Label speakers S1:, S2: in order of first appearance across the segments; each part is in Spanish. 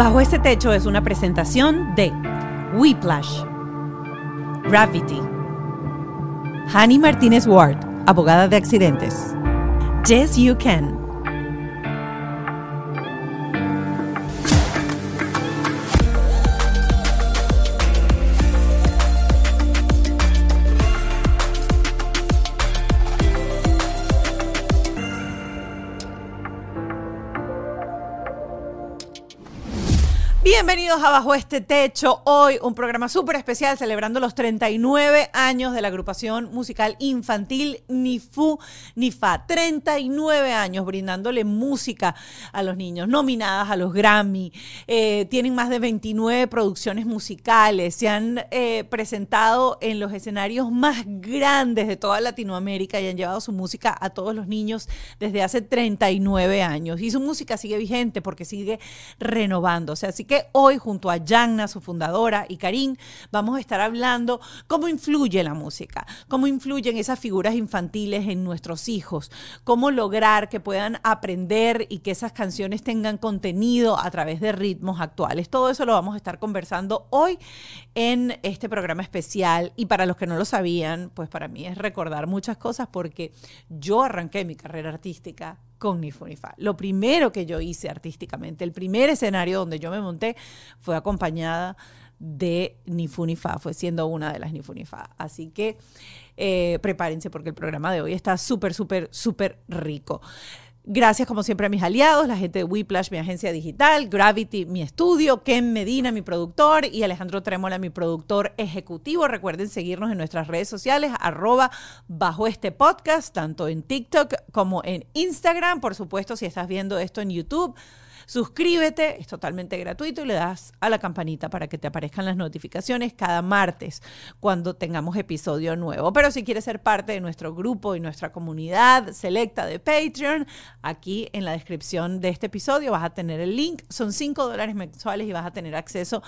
S1: Bajo este techo es una presentación de Whiplash, Gravity, Honey Martínez Ward, abogada de accidentes, Yes You Can. Bienvenidos a Bajo este Techo. Hoy un programa súper especial celebrando los 39 años de la agrupación musical infantil Nifu Nifa. 39 años brindándole música a los niños, nominadas a los Grammy. Eh, tienen más de 29 producciones musicales. Se han eh, presentado en los escenarios más grandes de toda Latinoamérica y han llevado su música a todos los niños desde hace 39 años. Y su música sigue vigente porque sigue renovándose. Así que hoy junto a Yanna, su fundadora, y Karim, vamos a estar hablando cómo influye la música, cómo influyen esas figuras infantiles en nuestros hijos, cómo lograr que puedan aprender y que esas canciones tengan contenido a través de ritmos actuales. Todo eso lo vamos a estar conversando hoy en este programa especial. Y para los que no lo sabían, pues para mí es recordar muchas cosas porque yo arranqué mi carrera artística con Nifunifa. Lo primero que yo hice artísticamente, el primer escenario donde yo me monté fue acompañada de Nifunifa, fue siendo una de las Nifunifa. Así que eh, prepárense porque el programa de hoy está súper, súper, súper rico. Gracias como siempre a mis aliados, la gente de Whiplash, mi agencia digital, Gravity, mi estudio, Ken Medina, mi productor y Alejandro Trémola, mi productor ejecutivo. Recuerden seguirnos en nuestras redes sociales, arroba bajo este podcast, tanto en TikTok como en Instagram. Por supuesto, si estás viendo esto en YouTube, Suscríbete, es totalmente gratuito y le das a la campanita para que te aparezcan las notificaciones cada martes cuando tengamos episodio nuevo. Pero si quieres ser parte de nuestro grupo y nuestra comunidad selecta de Patreon, aquí en la descripción de este episodio vas a tener el link. Son 5 dólares mensuales y vas a tener acceso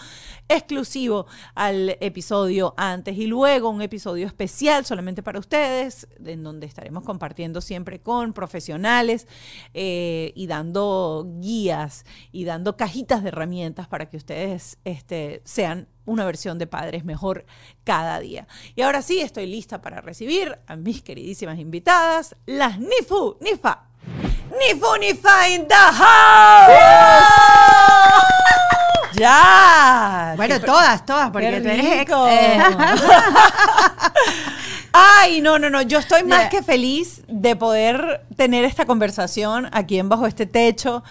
S1: exclusivo al episodio antes y luego un episodio especial solamente para ustedes, en donde estaremos compartiendo siempre con profesionales eh, y dando guías y dando cajitas de herramientas para que ustedes este, sean una versión de padres mejor cada día. Y ahora sí, estoy lista para recibir a mis queridísimas invitadas, las Nifu, Nifa. Nifu, Nifa in the house. Ya.
S2: Bueno, todas, todas, porque tú eres ex.
S1: Ay, no, no, no. Yo estoy más que feliz de poder tener esta conversación aquí en Bajo este Techo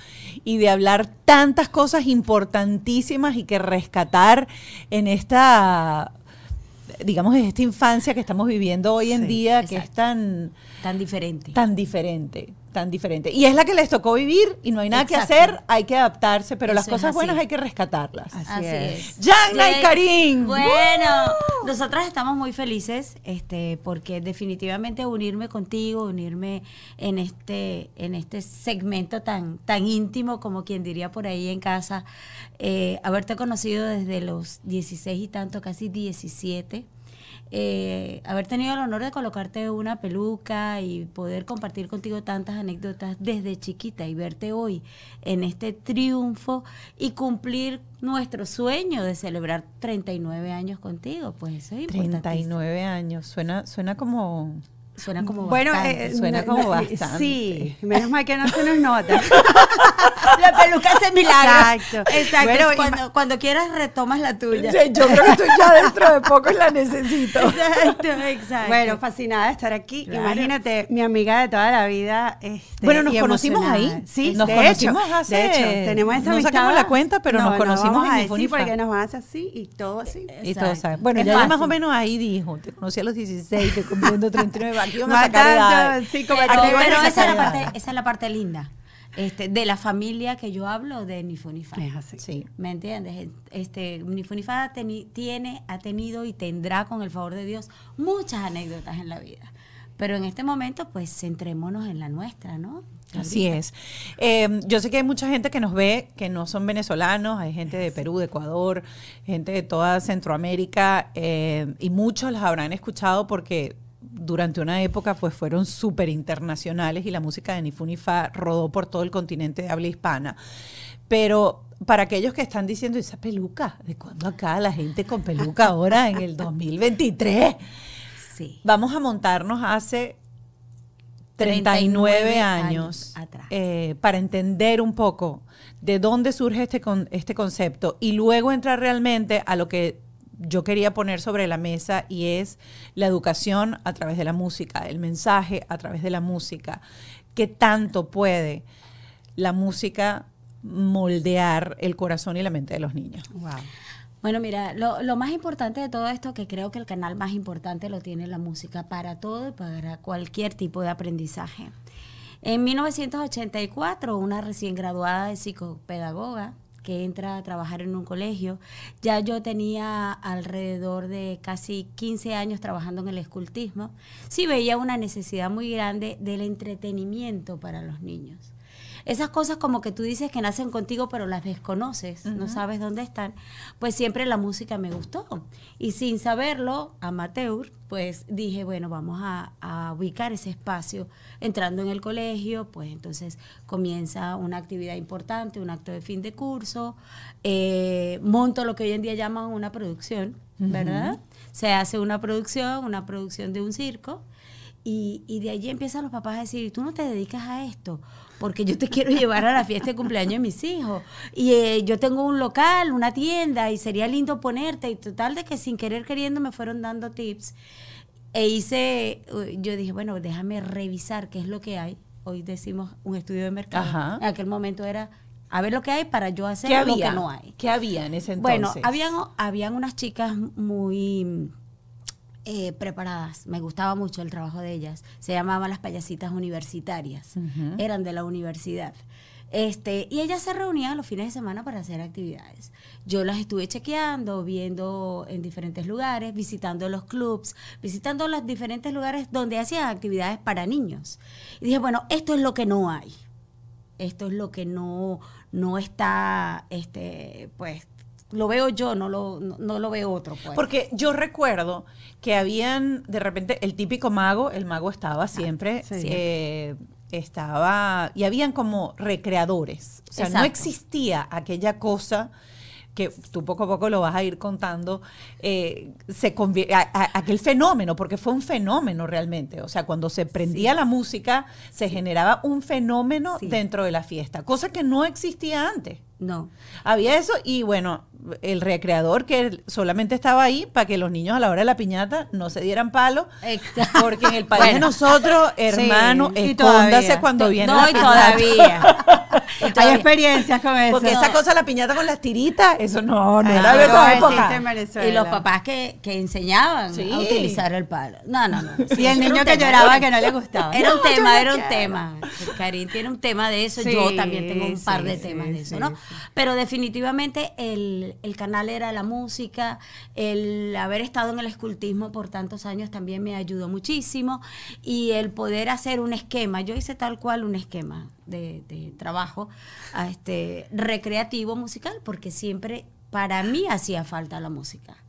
S1: y de hablar tantas cosas importantísimas y que rescatar en esta, digamos, en esta infancia que estamos viviendo hoy en día, que es tan...
S2: Tan diferente.
S1: Tan diferente tan diferente. Y es la que les tocó vivir y no hay nada que hacer, hay que adaptarse, pero las cosas buenas hay que rescatarlas.
S2: Así, es.
S1: Yana y Karim.
S2: Bueno, nosotras estamos muy felices este porque definitivamente unirme contigo, unirme en este en este segmento tan tan íntimo como quien diría por ahí en casa, eh, haberte conocido desde los 16 y tanto, casi 17 eh, haber tenido el honor de colocarte una peluca y poder compartir contigo tantas anécdotas desde chiquita y verte hoy en este triunfo y cumplir nuestro sueño de celebrar 39 años contigo, pues eso es importante.
S1: 39 años, suena, suena como
S2: Suena como
S1: bueno,
S2: bastante.
S1: eh, suena como bastante.
S2: Sí, menos mal que no se nos nota. la peluca hace milagro.
S1: Exacto.
S2: Exacto.
S1: Bueno,
S2: cuando, cuando quieras retomas la tuya.
S1: Sí, Yo creo que tú ya dentro de poco la necesito.
S2: Exacto, exacto.
S3: Bueno, fascinada de estar aquí.
S1: Claro.
S3: Imagínate, mi amiga de toda la vida. Este,
S1: Bueno, nos
S3: y
S1: conocimos ahí.
S3: Sí,
S1: Nos
S3: de
S1: conocimos
S3: hecho,
S1: hace-
S3: De hecho, tenemos esa
S1: no sacamos la cuenta, pero nos conocimos
S3: vamos
S1: en
S3: a decir
S1: Infunifa.
S3: porque nos hace así y todo así.
S1: Y
S2: Exacto.
S1: todos saben. Bueno,
S3: Es
S1: ya más o menos ahí dijo, te conocí a los 16, te cumpliendo 39, aquí vamos a
S3: tanto, sí, como aquí
S2: esa, es la parte, esa es la parte linda. Este, de la familia que yo hablo de Nifunifa.
S3: Es así.
S1: Sí.
S2: ¿Me entiendes? Este, Nifunifa tiene, ha tenido y tendrá, con el favor de Dios, muchas anécdotas en la vida. Pero en este momento, pues, centrémonos en la nuestra, ¿no?
S1: Así es. Eh, yo sé que hay mucha gente que nos ve que no son venezolanos, hay gente de Perú, de Ecuador, gente de toda Centroamérica eh, y muchos las habrán escuchado porque durante una época pues fueron súper internacionales y la música de Nifunifa rodó por todo el continente de habla hispana. Pero para aquellos que están diciendo, esa peluca, ¿de cuándo acá la gente con peluca ahora en el 2023?
S2: Sí.
S1: Vamos a montarnos hace 39
S2: 39
S1: años
S2: años atrás.
S1: eh, para entender un poco de dónde surge este, con- este concepto y luego entrar realmente a lo que yo quería poner sobre la mesa y es la educación a través de la música, el mensaje a través de la música. ¿Qué tanto puede la música moldear el corazón y la mente de los niños?
S3: Wow.
S2: Bueno, mira, lo, lo más importante de todo esto, que creo que el canal más importante lo tiene la música para todo y para cualquier tipo de aprendizaje. En 1984, una recién graduada de psicopedagoga que entra a trabajar en un colegio, ya yo tenía alrededor de casi 15 años trabajando en el escultismo, sí veía una necesidad muy grande del entretenimiento para los niños. Esas cosas como que tú dices que nacen contigo pero las desconoces, no sabes dónde están, pues siempre la música me gustó. Y sin saberlo, amateur, pues dije, bueno, vamos a, a ubicar ese espacio entrando en el colegio, pues entonces comienza una actividad importante, un acto de fin de curso, eh, monto lo que hoy en día llaman una producción, ¿verdad? Se hace una producción, una producción de un circo. Y, y de allí empiezan los papás a decir, tú no te dedicas a esto, porque yo te quiero llevar a la fiesta de cumpleaños de mis hijos. Y eh, yo tengo un local, una tienda, y sería lindo ponerte. Y total de que sin querer queriendo me fueron dando tips. E hice, eh, yo dije, bueno, déjame revisar qué es lo que hay. Hoy decimos un estudio de mercado.
S1: Ajá.
S2: En aquel momento era, a ver lo que hay para yo hacer
S1: ¿Qué
S2: lo que no hay.
S1: ¿Qué había en ese entonces?
S2: Bueno, habían, habían unas chicas muy eh, preparadas. Me gustaba mucho el trabajo de ellas. Se llamaban las payasitas universitarias. Eran de la universidad. Este, y ellas se reunían los fines de semana para hacer actividades. Yo las estuve chequeando, viendo en diferentes lugares, visitando los clubs, visitando los diferentes lugares donde hacían actividades para niños. Y dije, bueno, esto es lo que no hay esto es lo que no, no está, este, pues, lo veo yo, no lo, no, no lo ve otro. Pues.
S1: Porque yo recuerdo que habían de repente el típico mago, el mago estaba siempre,
S3: sí.
S1: eh, estaba, y habían como recreadores. O sea, no existía aquella cosa que tú poco a poco lo vas a ir contando, eh, se a- a- aquel fenómeno, porque fue un fenómeno realmente. O sea, cuando se prendía la música, se generaba un fenómeno dentro de la fiesta, cosa que no existía antes.
S2: No.
S1: Había eso y bueno, el recreador que solamente estaba ahí para que los niños a la hora de la piñata no se dieran palo,
S2: Exacto.
S1: porque en el país de
S2: Bueno,
S1: nosotros, hermano,
S3: y
S1: escóndase cuando viene
S2: No,
S1: la
S2: y
S1: piñata.
S2: todavía. Y
S3: Hay
S2: todavía.
S3: experiencias con eso.
S1: Porque esa cosa, la piñata con las tiritas, eso no, no era de
S3: no existe
S1: época.
S2: Y los papás que, que enseñaban
S1: Sí.
S2: a utilizar el palo. No, no, no.
S3: Y el niño que
S2: tema.
S3: lloraba que no le gustaba.
S2: Era un
S3: No,
S2: tema,
S3: no
S2: era un tema. Karin tiene un tema de eso,
S3: Sí,
S2: yo también tengo un par de
S3: sí,
S2: temas
S3: sí,
S2: de eso,
S3: sí,
S2: ¿no? Pero definitivamente el, el canal era la música, el haber estado en el escultismo por tantos años también me ayudó muchísimo y el poder hacer un esquema, yo hice tal cual un esquema de, de trabajo este, recreativo musical porque siempre para mí hacía falta la música.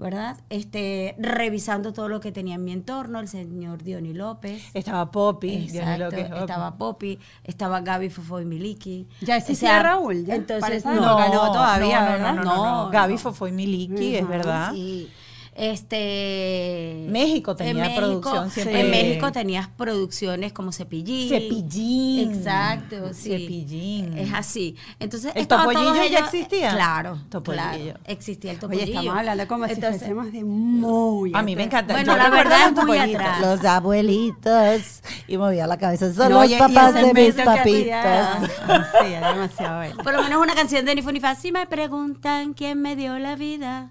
S2: ¿Verdad? Este, revisando todo lo que tenía en mi entorno, el señor Diony López.
S1: Estaba Poppy,
S2: Exacto, estaba Poppy, estaba Gaby Fofo y Miliki.
S3: Ya existía Raúl, ya.
S2: Entonces, no,
S3: no, todavía,
S1: no, no,
S3: ¿verdad?
S1: no, no, no,
S2: No,
S1: Gaby. Fofo y Miliki, es verdad.
S2: Sí. Este
S1: México tenía producción siempre.
S2: En México tenías producciones como Cepillín.
S1: Cepillín.
S2: Exacto, sí.
S1: Cepillín.
S2: Es así. Entonces,
S1: ¿El topollillo ya
S2: ellos-
S1: existía?
S2: Claro,
S1: Topollillo.
S2: claro. Existía el
S3: Oye,
S2: topollillo.
S3: estamos hablando como
S2: Entonces,
S3: si fuésemos de muy
S1: A mí me encanta.
S2: Bueno,
S1: Yo
S2: la verdad
S1: los
S2: es muy atrás.
S4: Los abuelitos. Y movía la cabeza. Son
S3: No,
S4: los papás de mis papitos.
S3: Sí, demasiado bueno.
S2: Por lo menos una canción de Ni Fu Ni Fa. Si me preguntan quién me dio la vida,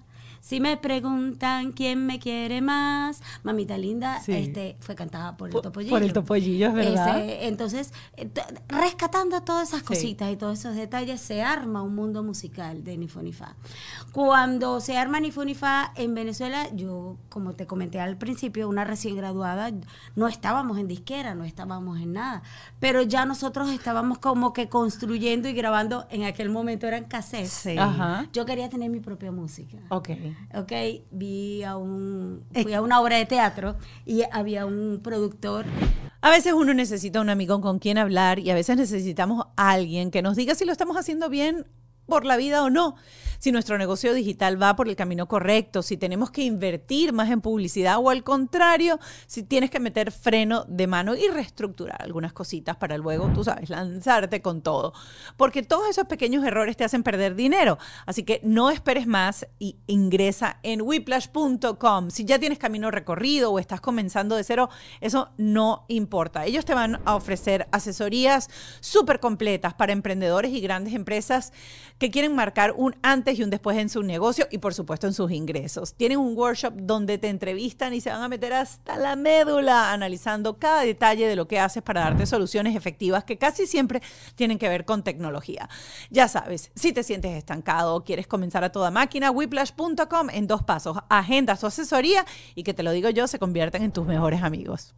S2: si me preguntan quién me quiere más, mamita linda,
S1: Sí.
S2: este, fue cantada por el Topollillo.
S1: por el Topollillo, es verdad.
S2: Ese- entonces, eh, rescatando todas esas
S1: Sí.
S2: cositas y todos esos detalles, se arma un mundo musical de Ni Fu Ni Fa. Cuando se arma Ni Fu Ni Fa en Venezuela, yo, como te comenté al principio, una recién graduada, no estábamos en disquera, no estábamos en nada, pero ya nosotros estábamos como que construyendo y grabando, en aquel momento eran cassettes.
S3: Sí.
S1: Ajá.
S2: Yo quería tener mi propia música.
S1: Ok.
S2: Ok, vi a un, fui a una obra de teatro y había un productor
S1: A veces uno necesita un amigo con quien hablar y a veces necesitamos a alguien que nos diga si lo estamos haciendo bien por la vida o no. Si nuestro negocio digital va por el camino correcto, si tenemos que invertir más en publicidad o al contrario, si tienes que meter freno de mano y reestructurar algunas cositas para luego, tú sabes, lanzarte con todo. Porque todos esos pequeños errores te hacen perder dinero. Así que no esperes más y ingresa en whiplash.com. Si ya tienes camino recorrido o estás comenzando de cero, eso no importa. Ellos te van a ofrecer asesorías súper completas para emprendedores y grandes empresas que quieren marcar un antes y un después en su negocio y por supuesto en sus ingresos. Tienen un workshop donde te entrevistan y se van a meter hasta la médula analizando cada detalle de lo que haces para darte soluciones efectivas que casi siempre tienen que ver con tecnología. Ya sabes, si te sientes estancado o quieres comenzar a toda máquina, whiplash.com en dos pasos, agenda su asesoría y que te lo digo yo, se convierten en tus mejores amigos.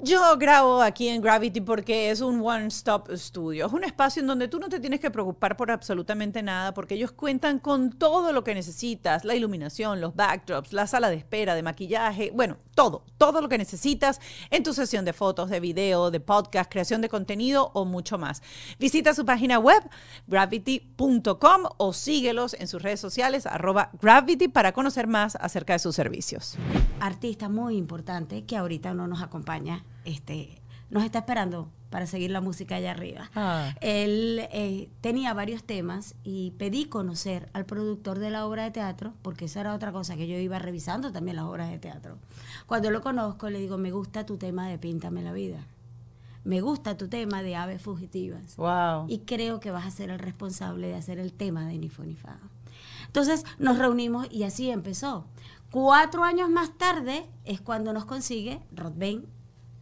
S1: Yo grabo aquí en Gravity porque es un one-stop studio. Es un espacio en donde tú no te tienes que preocupar por absolutamente nada porque ellos cuentan con todo lo que necesitas, la iluminación, los backdrops, la sala de espera, de maquillaje, bueno, todo, todo lo que necesitas en tu sesión de fotos, de video, de podcast, creación de contenido o mucho más. Visita su página web gravity.com o síguelos en sus redes sociales arroba gravity para conocer más acerca de sus servicios.
S2: Artista muy importante que ahorita no nos acompaña, este, nos está esperando para seguir la música allá arriba.
S1: Ah.
S2: Él eh, tenía varios temas y pedí conocer al productor de la obra de teatro, porque esa era otra cosa que yo iba revisando también las obras de teatro. Cuando lo conozco le digo, me gusta tu tema de Píntame la vida. Me gusta tu tema de aves fugitivas.
S1: Wow.
S2: Y creo que vas a ser el responsable de hacer el tema de Ni Fu Ni Fa. Entonces nos reunimos y así empezó. Cuatro años más tarde es cuando nos consigue Rodben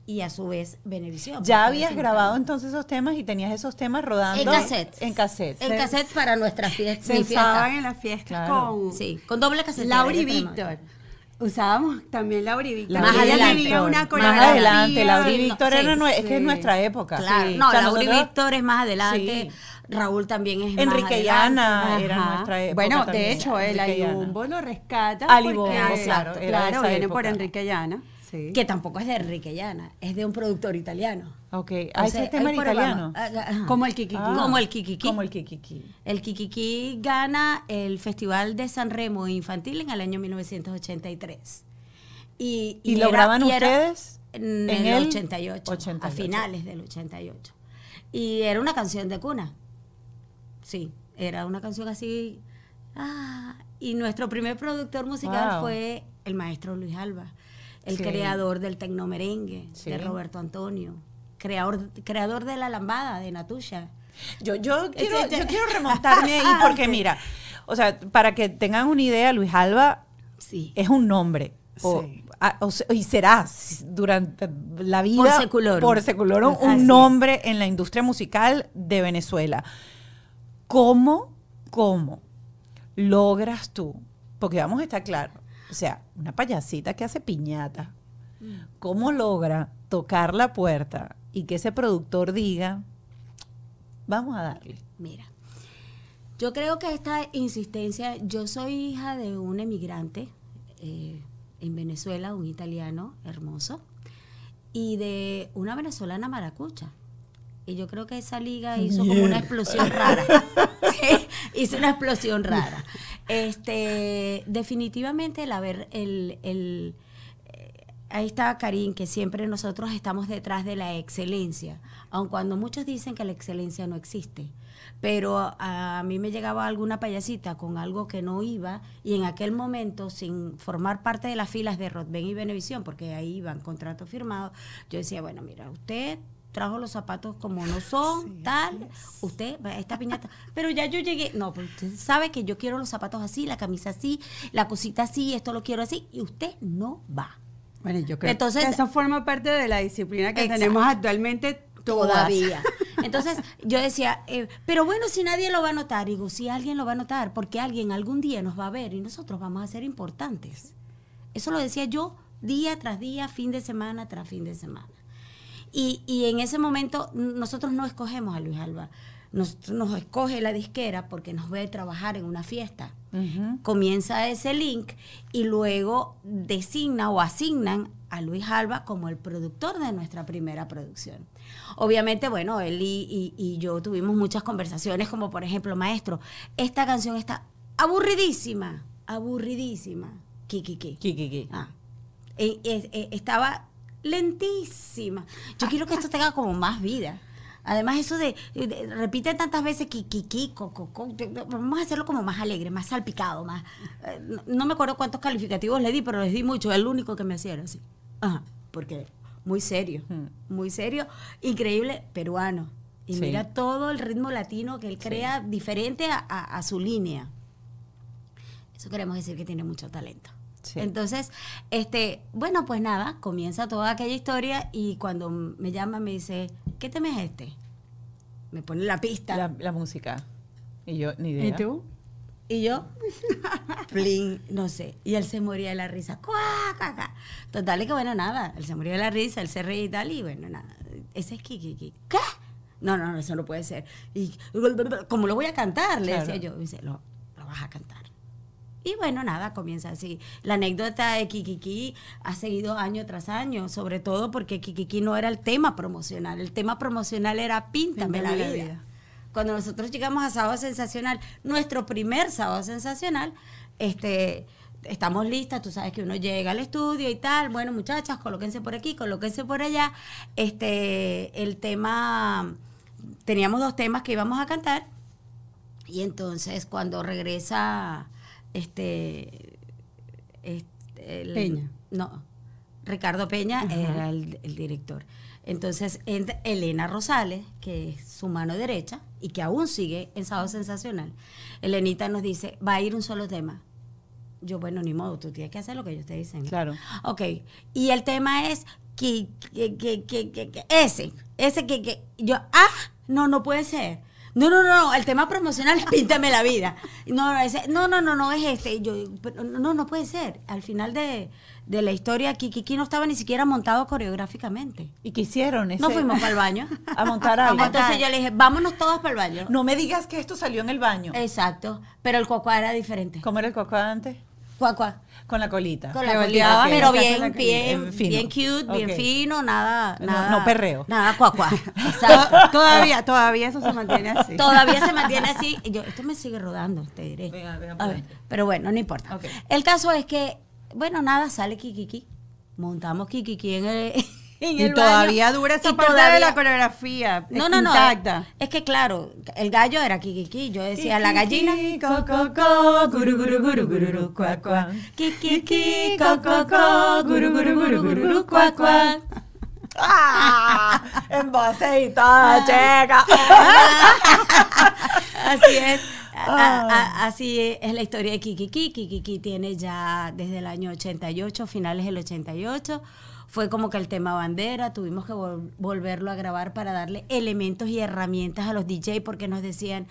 S2: y a su vez Benevisión.
S1: ¿Ya habías grabado entonces esos temas y tenías esos temas rodando?
S2: En cassette.
S1: En cassette.
S2: En cassette para nuestras fiestas.
S3: Se usaban en las fiestas
S1: Claro.
S3: con
S2: Sí, con doble cassette.
S3: Laura y Víctor. Usábamos también Laura y Víctor.
S2: Más adelante.
S3: una
S1: Más adelante, Laura y
S2: Sí,
S1: Víctor
S2: sí,
S1: era nue- es que es
S3: sí.
S1: nuestra época.
S2: Claro,
S1: Sí.
S2: no,
S1: O sea,
S2: Laura y Víctor es más adelante.
S1: Sí.
S2: Raúl también es
S1: Enrique y. Ana era nuestra época.
S3: Bueno,
S1: también.
S3: de hecho, el
S1: y.
S3: Alibombo lo rescata.
S1: Alibombo, claro,
S3: claro, viene por. Enrique Llana. Sí.
S2: Que tampoco es de Enrique Llana, es de un productor italiano.
S1: Ok. Ah, ese tema
S2: programa-
S1: italiano.
S2: Ah, ajá.
S3: Como el Kikiki.
S1: Ah,
S2: Como el Kikiki.
S1: Como el Kikiki.
S2: El Kikiki gana el Festival de San Remo Infantil en el año 1983. Y,
S1: ¿Y lo graban ustedes?
S2: En,
S1: en
S2: el
S1: el
S2: 88,
S1: 88.
S2: a finales del 88. Y era una canción de cuna. Sí, era una canción así. Ah, y nuestro primer productor musical
S1: Wow.
S2: fue el maestro Luis Alba, el
S1: Sí.
S2: creador del tecnomerengue
S1: Sí.
S2: de Roberto Antonio, creador, creador de la lambada de Natusha.
S1: Yo, yo, quiero,
S2: Este-
S1: yo quiero remontarme ahí porque mira, o sea, para que tengan una idea, Luis Alba
S2: Sí.
S1: es un nombre. O,
S3: Sí.
S1: a- o se- y será durante la vida
S2: Por seculorum.
S1: por seculorum,
S2: Así
S1: un
S2: es.
S1: nombre en la industria musical de Venezuela. ¿Cómo, cómo logras tú? Porque vamos a estar claros, o sea, una payasita que hace piñata, ¿cómo logra tocar la puerta y que ese productor diga, vamos a darle?
S2: Mira, yo creo que esta insistencia, yo soy hija de un emigrante eh, en Venezuela, un italiano hermoso, y de una venezolana maracucha. Y yo creo que esa liga hizo como una explosión rara. Sí, hizo una explosión rara. Este, definitivamente el haber, el, el, eh, ahí está Karim, que siempre nosotros estamos detrás de la excelencia, aun cuando muchos dicen que la excelencia no existe. Pero a, a mí me llegaba alguna payasita con algo que no iba y en aquel momento, sin formar parte de las filas de Rodben y Benevisión, porque ahí iban contratos firmados, yo decía, bueno, mira, usted trajo los zapatos como no son, tal, usted, esta piñata, pero ya yo llegué, no, pues usted sabe que yo quiero los zapatos así, la camisa así, la cosita así, esto lo quiero así, y usted no va.
S3: Bueno, yo creo
S2: Entonces-
S3: que eso forma parte de la disciplina que
S2: Exacto.
S3: tenemos actualmente.
S2: Todavía. Entonces yo decía, eh, pero bueno, si nadie lo va a notar, digo, si alguien lo va a notar, porque alguien algún día nos va a ver y nosotros vamos a ser importantes. Eso lo decía yo día tras día, fin de semana tras fin de semana. Y, y en ese momento nosotros no escogemos a Luis Alba, nos, nos escoge la disquera porque nos ve trabajar en una fiesta. Comienza ese link y luego designa o asignan a Luis Alba como el productor de nuestra primera producción. Obviamente, bueno, él y, y- y yo tuvimos muchas conversaciones, como por ejemplo, maestro, esta canción está aburridísima, aburridísima. Kikiki.
S1: Kikiki.
S2: Ah. Eh, eh, eh, estaba lentísima. Yo quiero que esto tenga como más vida. Además, eso de, de- repite tantas veces kikiki, coco, vamos a hacerlo como más alegre, más salpicado, más. eh, no, no me acuerdo cuántos calificativos le di, pero les di mucho. El único que me hacía era así. Ajá, porque muy serio, muy serio, increíble, peruano. Y
S1: Sí.
S2: mira todo el ritmo latino que él crea diferente a- a- a su línea. Eso queremos decir que tiene mucho talento.
S1: Sí.
S2: Entonces, este, bueno, pues nada, comienza toda aquella historia y cuando me llama me dice, ¿qué tema es este? Me pone la pista.
S1: La, la música. Y yo, ni idea.
S3: ¿Y tú?
S2: Y yo, plin, no sé. Y él se moría de la risa. ¡Cuá, cuá, cuá! Total, es que bueno, nada. Él se moría de la risa, él se reía y tal. Y bueno, nada. Ese es Kiki. Kiki. ¿Qué? No, no, no, eso no puede ser. Y, ¿cómo lo voy a cantar? Le
S1: Claro.
S2: decía yo. Y dice, lo, lo vas a cantar. Y bueno, nada, comienza así. La anécdota de Kikiki ha seguido año tras año, sobre todo porque Kikiki no era el tema promocional. El tema promocional era Píntame, la,
S3: Píntame la
S2: vida.
S3: vida.
S2: Cuando nosotros llegamos a Sábado Sensacional, nuestro primer Sábado Sensacional, este, estamos listas, tú sabes que uno llega al estudio y tal, bueno muchachas, colóquense por aquí, colóquense por allá. Este, el tema, teníamos dos temas que íbamos a cantar y entonces cuando regresa este, este, el-
S3: Peña.
S2: No, Ricardo Peña era el, el director. Entonces entra Elena Rosales, que es su mano derecha y que aún sigue en Sábado Sensacional. Elenita nos dice, va a ir un solo tema. Yo, bueno, ni modo, tú tienes que hacer lo que ellos te dicen.
S1: Claro.
S2: Ok, y el tema es que, que, que, que, que- que- ese, ese que, que yo, ah, no, no puede ser. No, no, no, el tema promocional es Píntame la vida. No, no, ese- no, no, no, no es este. Yo, pero no, no puede ser. Al final de, de la historia, Kiki no estaba ni siquiera montado coreográficamente.
S1: ¿Y qué hicieron? Ese-
S2: No fuimos para el baño.
S1: A montar algo.
S2: Entonces yo le dije, vámonos todos para el baño.
S1: No me digas que esto salió en el baño.
S2: Exacto, pero el cuacuá era diferente.
S1: ¿Cómo era el coco antes?
S2: Cuacuá.
S1: Con la colita.
S2: Con la colita, pero bien, bien.
S1: Fino.
S2: bien cute, bien fino, nada,
S1: No-
S2: nada.
S1: no perreo.
S2: Nada cuacuá. Exacto.
S3: Todavía, todavía eso se mantiene así.
S2: Todavía se mantiene así. Yo, esto me sigue rodando, te diré.
S1: Venga, venga,
S2: A
S1: por
S2: ver, pero bueno, no importa. El caso es que, bueno, nada, sale Kikiki. Montamos Kikiki en el, en
S3: Y
S2: el
S3: todavía
S2: baño,
S3: dura esa
S2: y
S3: parte de
S2: todavía-
S3: la coreografía.
S2: No, no, no.
S3: Intacta.
S2: Es que claro, el gallo era Kikiki. Yo decía la gallina.
S1: Kikiki. ¡Ah! En voceita, checa.
S2: Así es. A- a- así es la historia de Kikiki. Kikiki tiene ya desde el año 88, finales del 88. Fue como que el tema bandera, tuvimos que vol- volverlo a grabar para darle elementos y herramientas a los DJ porque nos decían,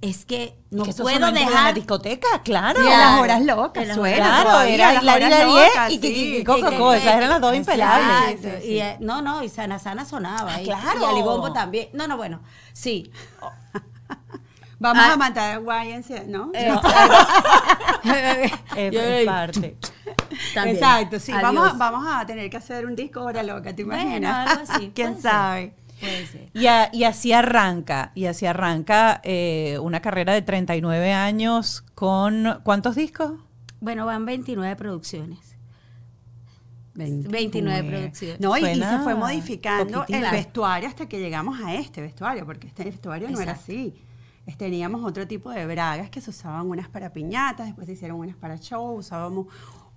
S2: es que no
S1: Que
S2: puedo
S1: toda la
S2: dejar...
S1: discoteca, claro.
S3: Y las horas locas, suena
S1: Claro, era
S3: horas
S1: Larie
S3: locas,
S1: y. Kikiki Coco, esas eran las dos impelables.
S3: Sí, sí, sí.
S2: Y, eh, no, no, y Sana Sana sonaba.
S1: Ah,
S2: y-
S1: claro.
S2: Y Alibombo también. No, no, bueno, sí.
S3: Vamos
S2: Ah.
S3: a matar a YNC, ¿no?
S2: Eh, Yo-
S1: es parte.
S2: también.
S3: Exacto, sí. Vamos
S2: Adiós.
S3: vamos a tener que hacer un disco hora loca, ¿te
S2: Bueno,
S3: imaginas?
S2: algo así,
S3: ¿Quién sabe?
S2: Puede ser.
S1: Y, a- y así arranca, y así arranca eh, una carrera de 39 años con ¿cuántos discos?
S2: Bueno, van 29 producciones. 29 producciones.
S3: No, y, se fue modificando el vestuario hasta que llegamos a este vestuario, porque este vestuario no era así. Teníamos otro tipo de bragas que se usaban unas para piñatas, después se hicieron unas para show, usábamos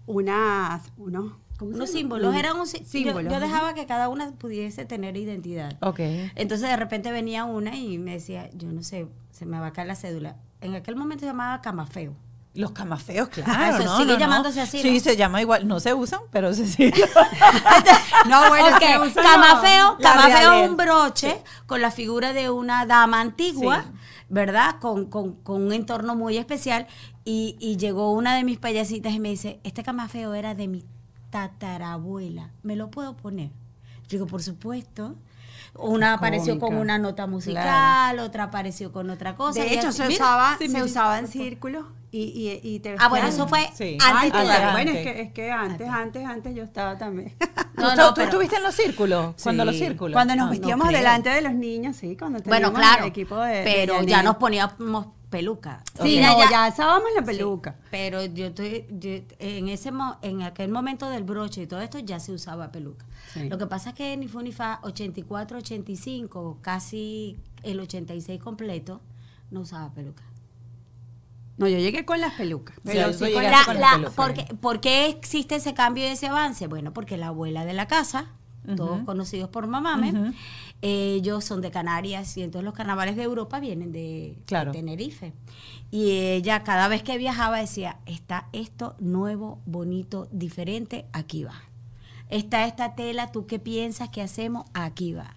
S3: unas, unos, ¿cómo se
S2: Unos símbolos. Eran un, yo-
S3: símbolos,
S2: yo, dejaba que cada una pudiese tener identidad.
S1: Ok.
S2: Entonces de repente venía una y me decía, yo no sé, se me va a caer la cédula. En aquel momento se llamaba camafeo.
S1: Los camafeos, claro.
S2: Eso
S1: ¿no?
S2: sigue
S1: No, no.
S2: llamándose así,
S1: Sí,
S2: ¿no?
S1: se llama igual. No se usan, pero se sigue.
S3: No, bueno,
S2: Ok,
S3: se usa-
S2: camafeo, camafeo es un broche con la figura de una dama antigua,
S1: Sí.
S2: ¿Verdad? Con, con- con un entorno muy especial. Y, y llegó una de mis payasitas y me dice, este camafeo era de mi tatarabuela, ¿me lo puedo poner? Digo, por supuesto. Una apareció con una nota musical, otra apareció con otra cosa.
S3: De hecho,
S2: así-
S3: se
S2: mira,
S3: usaba,
S2: sí,
S3: se usaba en círculos y, y, y te
S2: Ah, bueno, eso fue
S1: Sí.
S2: antes
S3: Antes,
S2: todavía.
S3: bueno,
S1: antes.
S3: es que, es que antes, antes, antes yo estaba también.
S2: No,
S1: ¿Tú,
S2: no,
S1: tú
S2: pero-
S1: estuviste en los círculos? Cuando los
S2: Sí.
S1: círculos.
S3: Cuando nos
S2: No, no
S3: vestíamos delante de los niños, sí, cuando
S2: Bueno,
S3: teníamos
S2: claro.
S3: el equipo de. de
S2: pero ya nos poníamos peluca.
S3: Sí, no, ya usábamos la
S2: Sí,
S3: peluca.
S2: pero yo estoy yo- en ese mo- en aquel momento del broche y todo esto ya se usaba peluca.
S3: Sí.
S2: Lo que pasa es que ni fu ni fa 84, 85, casi el 86 completo no usaba peluca.
S3: No, yo llegué con las pelucas. Pero sí con
S2: La-
S1: con la peluca.
S2: ¿por, qué, por qué existe ese cambio y ese avance? Bueno, porque la abuela de la casa, todos conocidos por Mamame, ellos son de Canarias y entonces los carnavales de Europa vienen de. Tenerife. Y ella cada vez que viajaba decía, está esto nuevo, bonito, diferente, aquí va. Está esta tela, ¿tú qué piensas que hacemos? Aquí va.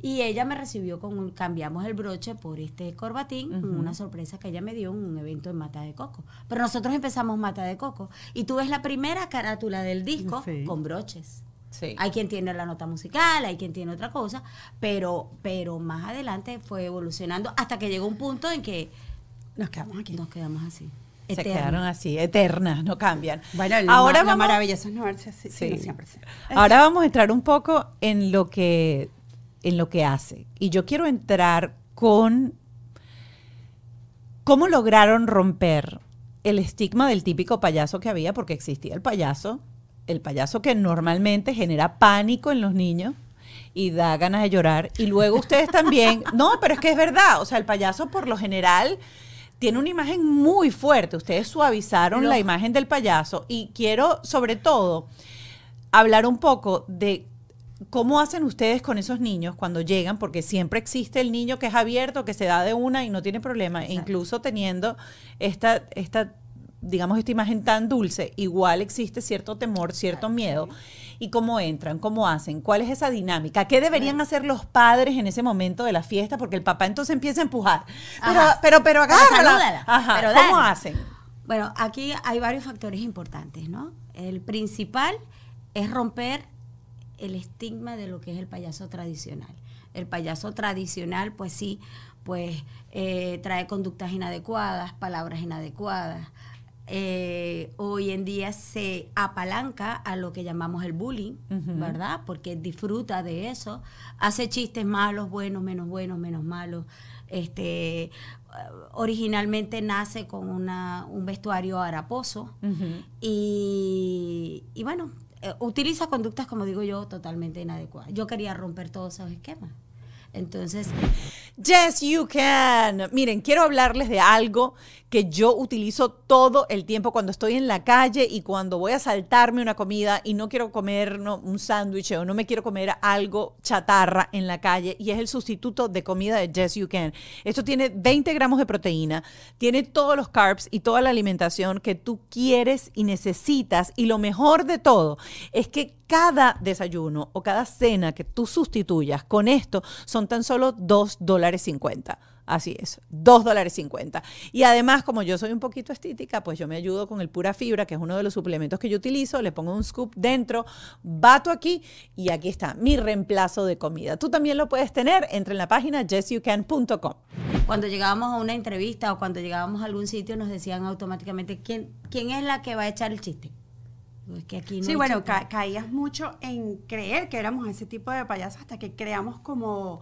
S2: Y ella me recibió con un, cambiamos el broche por este corbatín, una sorpresa que ella me dio en un evento en Mata de Coco. Pero nosotros empezamos Mata de Coco y tú ves la primera carátula del disco
S3: Sí.
S2: con broches.
S1: Sí.
S2: Hay quien tiene la nota musical, hay quien tiene otra cosa, pero, pero más adelante fue evolucionando hasta que llegó un punto en que
S3: Nos quedamos aquí.
S2: nos quedamos así.
S1: Se quedaron así, eternas, no cambian.
S3: Bueno, lo,
S1: Ahora
S3: ma- lo
S1: vamos,
S3: maravilloso es no verse así,
S1: Sí.
S3: sino siempre.
S1: ahora vamos a entrar un poco en lo que en lo que hace. Y yo quiero entrar con cómo lograron romper el estigma del típico payaso que había, porque existía el payaso, el payaso que normalmente genera pánico en los niños y da ganas de llorar. Y luego ustedes también, no, pero es que es verdad, o sea, el payaso por lo general tiene una imagen muy fuerte. Ustedes suavizaron la imagen del payaso y quiero sobre todo hablar un poco de cómo hacen ustedes con esos niños cuando llegan, porque siempre existe el niño que es abierto, que se da de una y no tiene problema, e incluso teniendo esta, esta, digamos, esta imagen tan dulce, igual existe cierto temor, cierto miedo. ¿Y cómo entran? ¿Cómo hacen? ¿Cuál es esa dinámica? ¿Qué deberían hacer los padres en ese momento de la fiesta? Porque el papá entonces empieza a empujar. Pero,
S2: Ajá.
S1: pero, pero
S2: Pero
S1: agárrala.
S2: salúdala.
S1: Ajá.
S2: Pero
S1: ¿Cómo hacen?
S2: Bueno, aquí hay varios factores importantes, ¿no? El principal es romper el estigma de lo que es el payaso tradicional. El payaso tradicional, pues sí, pues eh, trae conductas inadecuadas, palabras inadecuadas. Eh, hoy en día se apalanca a lo que llamamos el bullying. ¿verdad? Porque disfruta de eso, hace chistes malos, buenos, menos buenos, menos malos. Este, originalmente nace con una, un vestuario haraposo y, y bueno, eh, utiliza conductas, como digo yo, totalmente inadecuadas. Yo quería romper todos esos esquemas. Entonces,
S1: Yes, you can. Miren, quiero hablarles de algo que yo utilizo todo el tiempo cuando estoy en la calle y cuando voy a saltarme una comida y no quiero comer no, un sándwich o no me quiero comer algo chatarra en la calle y es el sustituto de comida de Yes, you can. Esto tiene 20 gramos de proteína, tiene todos los carbs y toda la alimentación que tú quieres y necesitas y lo mejor de todo es que cada desayuno o cada cena que tú sustituyas con esto son tan solo 2 dólares 50. Así es, 2 dólares 50. Y además, como yo soy un poquito estética, pues yo me ayudo con el pura fibra, que es uno de los suplementos que yo utilizo. Le pongo un scoop dentro, bato aquí y aquí está mi reemplazo de comida. Tú también lo puedes tener. Entra en la página yesyoucan.com.
S2: cuando llegábamos a una entrevista o cuando llegábamos a algún sitio nos decían automáticamente, ¿quién, quién es la que va a echar el chiste? Es que aquí no
S3: Sí, bueno, ca- caías mucho en creer que éramos ese tipo de payasos hasta que creamos como,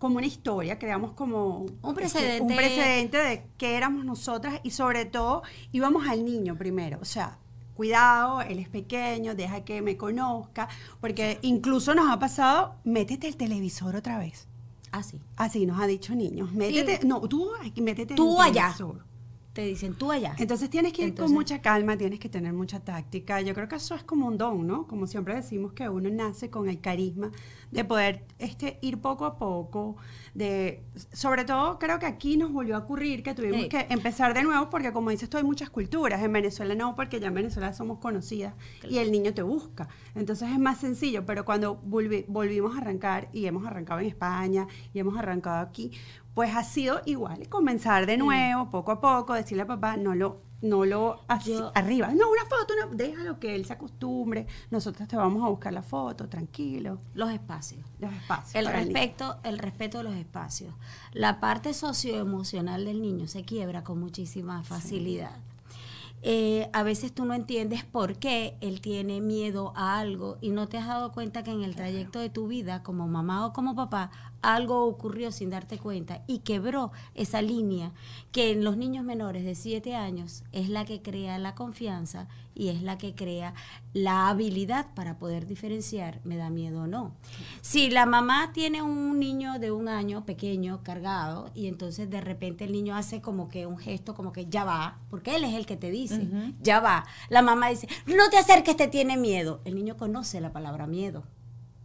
S3: como una historia, creamos como
S2: Un precedente.
S3: un precedente de qué éramos nosotras y sobre todo íbamos al niño primero, o sea, cuidado, él es pequeño, deja que me conozca, porque incluso nos ha pasado, métete el televisor otra vez.
S2: Ah, sí.
S3: Así nos ha dicho niños, métete, no, tú métete
S2: Tú
S3: el
S2: allá.
S3: televisor.
S2: Te dicen tú allá.
S3: Entonces tienes que ir
S2: Entonces-
S3: con mucha calma, tienes que tener mucha táctica. Yo creo que eso es como un don, ¿no? Como siempre decimos que uno nace con el carisma de poder este, ir poco a poco. De, sobre todo creo que aquí nos volvió a ocurrir que tuvimos que empezar de nuevo porque como dices tú hay muchas culturas. En Venezuela no, porque ya en Venezuela somos conocidas y el niño te busca. Entonces es más sencillo, pero cuando volvi- volvimos a arrancar y hemos arrancado en España y hemos arrancado aquí, pues ha sido igual, comenzar de nuevo, poco a poco, decirle a papá, no lo, no lo así,
S2: Yo-
S3: arriba, no, una foto, no, déjalo que él se acostumbre, nosotros te vamos a buscar la foto, tranquilo,
S2: Los espacios.
S3: los espacios.
S2: El respeto, el respeto de los espacios. La parte socioemocional del niño se quiebra con muchísima facilidad. Eh, a veces tú no entiendes por qué él tiene miedo a algo y no te has dado cuenta que en el trayecto de tu vida, como mamá o como papá, algo ocurrió sin darte cuenta y quebró esa línea que en los niños menores de 7 años es la que crea la confianza y es la que crea la habilidad para poder diferenciar me da miedo o no. Si la mamá tiene un niño de un año pequeño cargado y entonces de repente el niño hace como que un gesto como que ya va, porque él es el que te dice, ya va. La mamá dice, no te acerques, te tiene miedo. El niño conoce la palabra miedo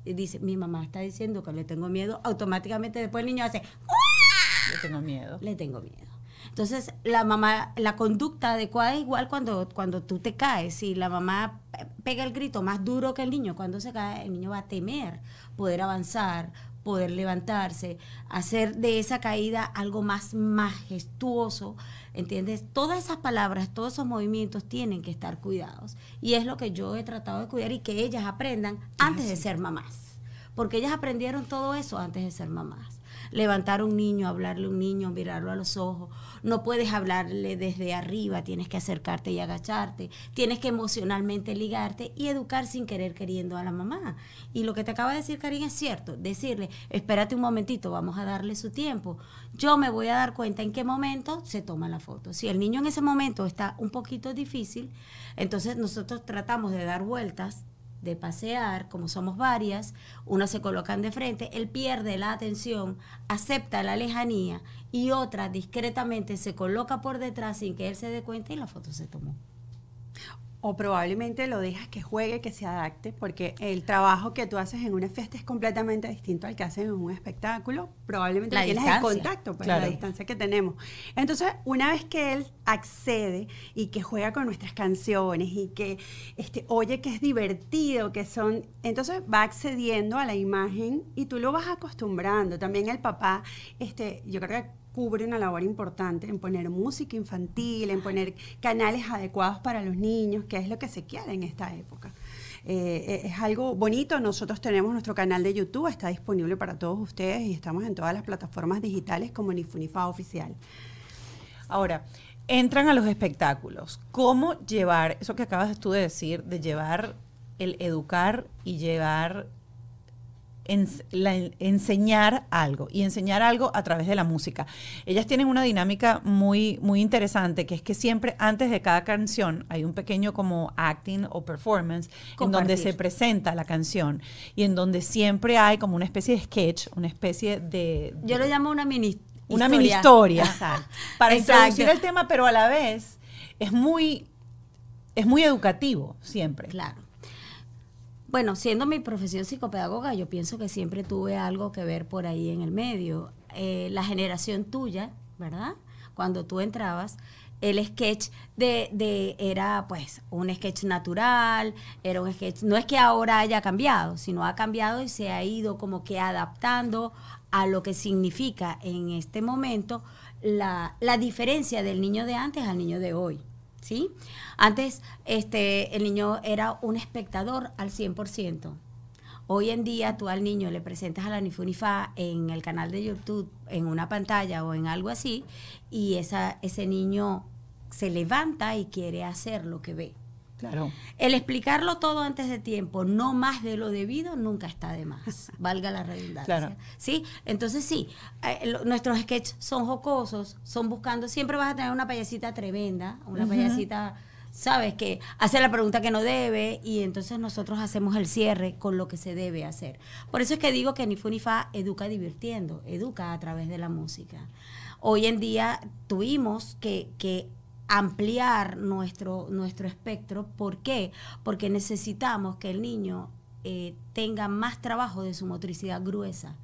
S2: y dice, mi mamá está diciendo que le tengo miedo, automáticamente después el niño hace,
S1: Yo tengo miedo.
S2: le tengo miedo. Entonces, la mamá, la conducta adecuada es igual cuando, cuando tú te caes. Si la mamá pe- pega el grito más duro que el niño, cuando se cae, el niño va a temer poder avanzar, poder levantarse, hacer de esa caída algo más majestuoso. ¿Entiendes? Todas esas palabras, todos esos movimientos tienen que estar cuidados. Y es lo que yo he tratado de cuidar y que ellas aprendan antes de ser mamás. Porque ellas aprendieron todo eso antes de ser mamás. Levantar a un niño, hablarle a un niño, mirarlo a los ojos. No puedes hablarle desde arriba, tienes que acercarte y agacharte. Tienes que emocionalmente ligarte y educar sin querer queriendo a la mamá. Y lo que te acaba de decir Karin es cierto. Decirle, espérate un momentito, vamos a darle su tiempo. Yo me voy a dar cuenta en qué momento se toma la foto. Si el niño en ese momento está un poquito difícil, entonces nosotros tratamos de dar vueltas de pasear, como somos varias, unas se colocan de frente, él pierde la atención, acepta la lejanía y otra discretamente se coloca por detrás sin que él se dé cuenta y la foto se tomó.
S3: O probablemente lo dejas que juegue, que se adapte, porque el trabajo que tú haces en una fiesta es completamente distinto al que haces en un espectáculo. Probablemente
S2: La
S3: tienes el contacto, pues
S1: Claro.
S3: la distancia que tenemos. Entonces, una vez que él accede y que juega con nuestras canciones y que este, oye que es divertido, que son, entonces va accediendo a la imagen y tú lo vas acostumbrando. También el papá, este, yo creo que cubre una labor importante en poner música infantil, en poner canales adecuados para los niños, que es lo que se quiere en esta época. Eh, es algo bonito, nosotros tenemos nuestro canal de YouTube, está disponible para todos ustedes y estamos en todas las plataformas digitales como Nifunifa Oficial.
S1: Ahora, entran a los espectáculos. ¿Cómo llevar, eso que acabas tú de decir, de llevar el educar y llevar, ens- la- enseñar algo y enseñar algo a través de la música? Ellas tienen una dinámica muy, muy interesante, que es que siempre antes de cada canción hay un pequeño como acting o performance en donde
S2: Compartir.
S1: se presenta la canción y en donde siempre hay como una especie de sketch, una especie de...
S2: Yo lo llamo una mini
S1: una mini historia
S2: Exacto.
S1: para
S2: Exacto.
S1: introducir el tema, pero a la vez es muy es muy educativo siempre.
S2: Claro. Bueno, siendo mi profesión psicopedagoga, yo pienso que siempre tuve algo que ver por ahí en el medio. Eh, la generación tuya, ¿verdad? Cuando tú entrabas, el sketch de, de- era pues un sketch natural, era un sketch, no es que ahora haya cambiado, sino ha cambiado y se ha ido como que adaptando a lo que significa en este momento la, la diferencia del niño de antes al niño de hoy. ¿Sí? Antes este, el niño era un espectador al 100%. Hoy en día tú al niño le presentas a la Nifunifa en el canal de YouTube, en una pantalla o en algo así, y esa, ese niño se levanta y quiere hacer lo que ve.
S1: Claro.
S2: El explicarlo todo antes de tiempo, no más de lo debido, nunca está de más. Valga la redundancia.
S1: Claro.
S2: ¿Sí? Entonces sí, eh, lo- nuestros sketches son jocosos, son buscando, siempre vas a tener una payasita tremenda, una payasita, sabes, que hace la pregunta que no debe y entonces nosotros hacemos el cierre con lo que se debe hacer. Por eso es que digo que ni fu ni fa educa divirtiendo, educa a través de la música. Hoy en día tuvimos que, que ampliar nuestro, nuestro espectro. ¿Por qué? Porque necesitamos que el niño eh, tenga más trabajo de su motricidad gruesa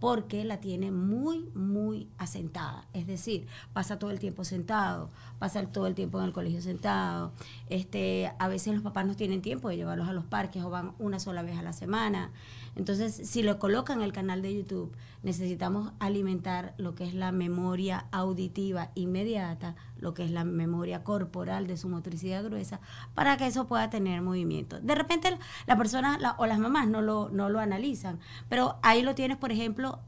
S2: porque la tiene muy, muy asentada. Es decir, pasa todo el tiempo sentado, pasa todo el tiempo en el colegio sentado. Este, a veces los papás no tienen tiempo de llevarlos a los parques o van una sola vez a la semana. Entonces, si lo colocan en el canal de YouTube, necesitamos alimentar lo que es la memoria auditiva inmediata, lo que es la memoria corporal de su motricidad gruesa, para que eso pueda tener movimiento. De repente la- persona la- o las mamás no lo, no lo analizan, pero ahí lo tienes, por ejemplo,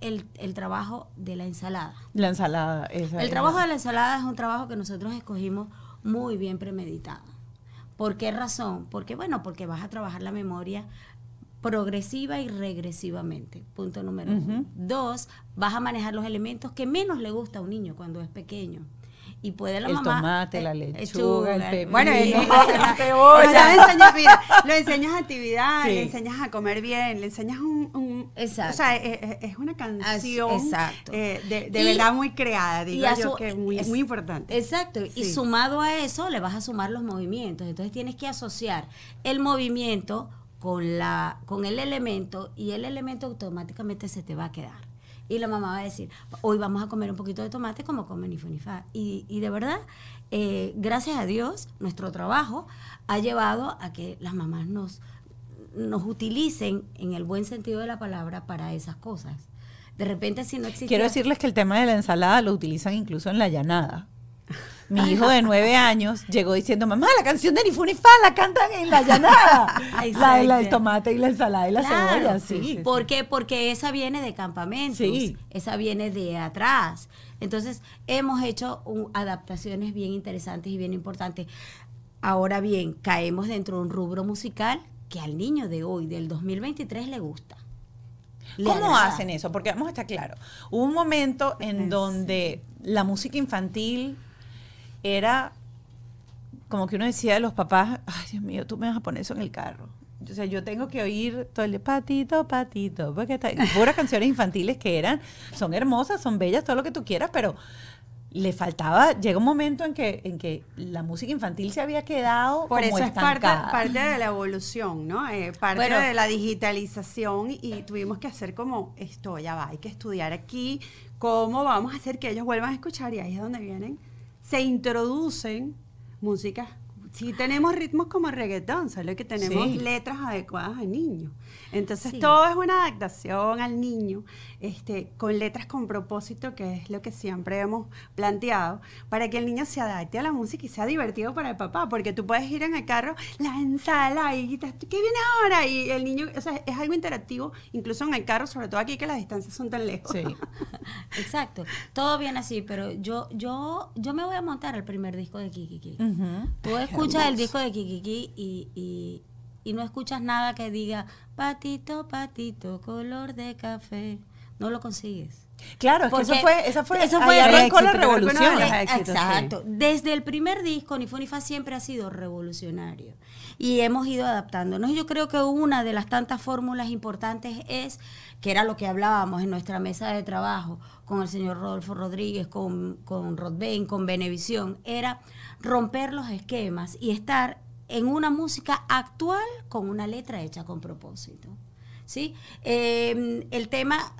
S2: el, el trabajo de la ensalada.
S1: La ensalada. esa
S2: El
S1: es
S2: trabajo de la ensalada es un trabajo que nosotros escogimos muy bien premeditado. ¿Por qué razón? Porque, bueno, porque vas a trabajar la memoria progresiva y regresivamente. Punto número uno. Dos, vas a manejar los elementos que menos le gusta a un niño cuando es pequeño. Y puede la
S1: El
S2: mamá.
S1: tomate, la
S2: eh,
S1: lechuga, el pepino.
S3: Bueno,
S1: eh,
S3: y-
S1: la cebolla.
S3: le enseñas, mira, le enseñas actividad,
S1: Sí.
S3: le enseñas a comer bien, le enseñas un... un-
S2: Exacto.
S3: O sea, es, es- es una canción
S2: exacto.
S3: eh, de, de
S2: Y-
S3: verdad muy creada, digo yo
S2: su-
S3: que es muy,
S2: es-
S3: muy importante.
S2: Exacto. Y sumado a eso, le vas a sumar los movimientos. Entonces tienes que asociar el movimiento con, la, con el elemento y el elemento automáticamente se te va a quedar. Y la mamá va a decir, hoy vamos a comer un poquito de tomate como come Nifunifa. Y, y de verdad, eh, gracias a Dios, nuestro trabajo ha llevado a que las mamás nos, nos utilicen en el buen sentido de la palabra para esas cosas. De repente, si no existía...
S1: Quiero decirles que el tema de la ensalada lo utilizan incluso en la llanada. Mi hijo de nueve años llegó diciendo, mamá, la canción de Nifunifa la cantan en la llanada.
S2: Ay,
S1: la, la- el
S2: exacto.
S1: tomate y la ensalada y la
S2: Claro,
S1: cebolla,
S3: sí.
S2: ¿Por qué? Porque esa viene de campamentos,
S1: Sí.
S2: esa viene de atrás. Entonces, hemos hecho un- adaptaciones bien interesantes y bien importantes. Ahora bien, caemos dentro de un rubro musical que al niño de hoy, del 2023, le gusta. Le
S1: ¿Cómo
S2: agrada.
S1: hacen eso? Porque vamos a estar claro. Hubo un momento en donde la música infantil era como que uno decía de los papás, ay Dios mío, tú me vas a poner eso en el carro. O sea, yo tengo que oír todo el patito, patito, porque está, puras canciones infantiles que eran, son hermosas, son bellas, todo lo que tú quieras, pero le faltaba, llega un momento en que, en que la música infantil se había quedado
S3: Por
S1: como
S3: eso es parte,
S1: estancada.
S3: parte de la evolución, ¿no? Eh, parte
S2: Bueno.
S3: de la digitalización y tuvimos que hacer como esto, ya va, hay que estudiar aquí cómo vamos a hacer que ellos vuelvan a escuchar y ahí es donde vienen, se introducen músicas. Sí tenemos ritmos como reggaetón, solo que tenemos
S1: Sí.
S3: letras adecuadas al niño. Entonces
S2: Sí.
S3: todo es una adaptación al niño, este, con letras con propósito, que es lo que siempre hemos planteado, para que el niño se adapte a la música y sea divertido para el papá, porque tú puedes ir en el carro, la ensalada y ¿qué viene ahora? Y el niño, o sea, es algo interactivo, incluso en el carro, sobre todo aquí que las distancias son tan lejos.
S1: Sí.
S2: Exacto. Todo bien así, pero yo, yo, yo me voy a montar el primer disco de Kikiki.
S1: Ujú.
S2: Tú escuchas el disco de Kikiki y, y, y no escuchas nada que diga patito, patito, color de café. No lo consigues.
S1: Claro, es que eso fue, esa fue,
S2: eso fue
S1: arrancó la revolución.
S2: Exacto. Desde el primer disco, Ni Fa siempre ha sido revolucionario. Y hemos ido adaptándonos. Yo creo que una de las tantas fórmulas importantes es, que era lo que hablábamos en nuestra mesa de trabajo con el señor Rodolfo Rodríguez, con, con Rodben, con Benevisión, era romper los esquemas y estar en una música actual con una letra hecha con propósito. ¿Sí? Eh, el tema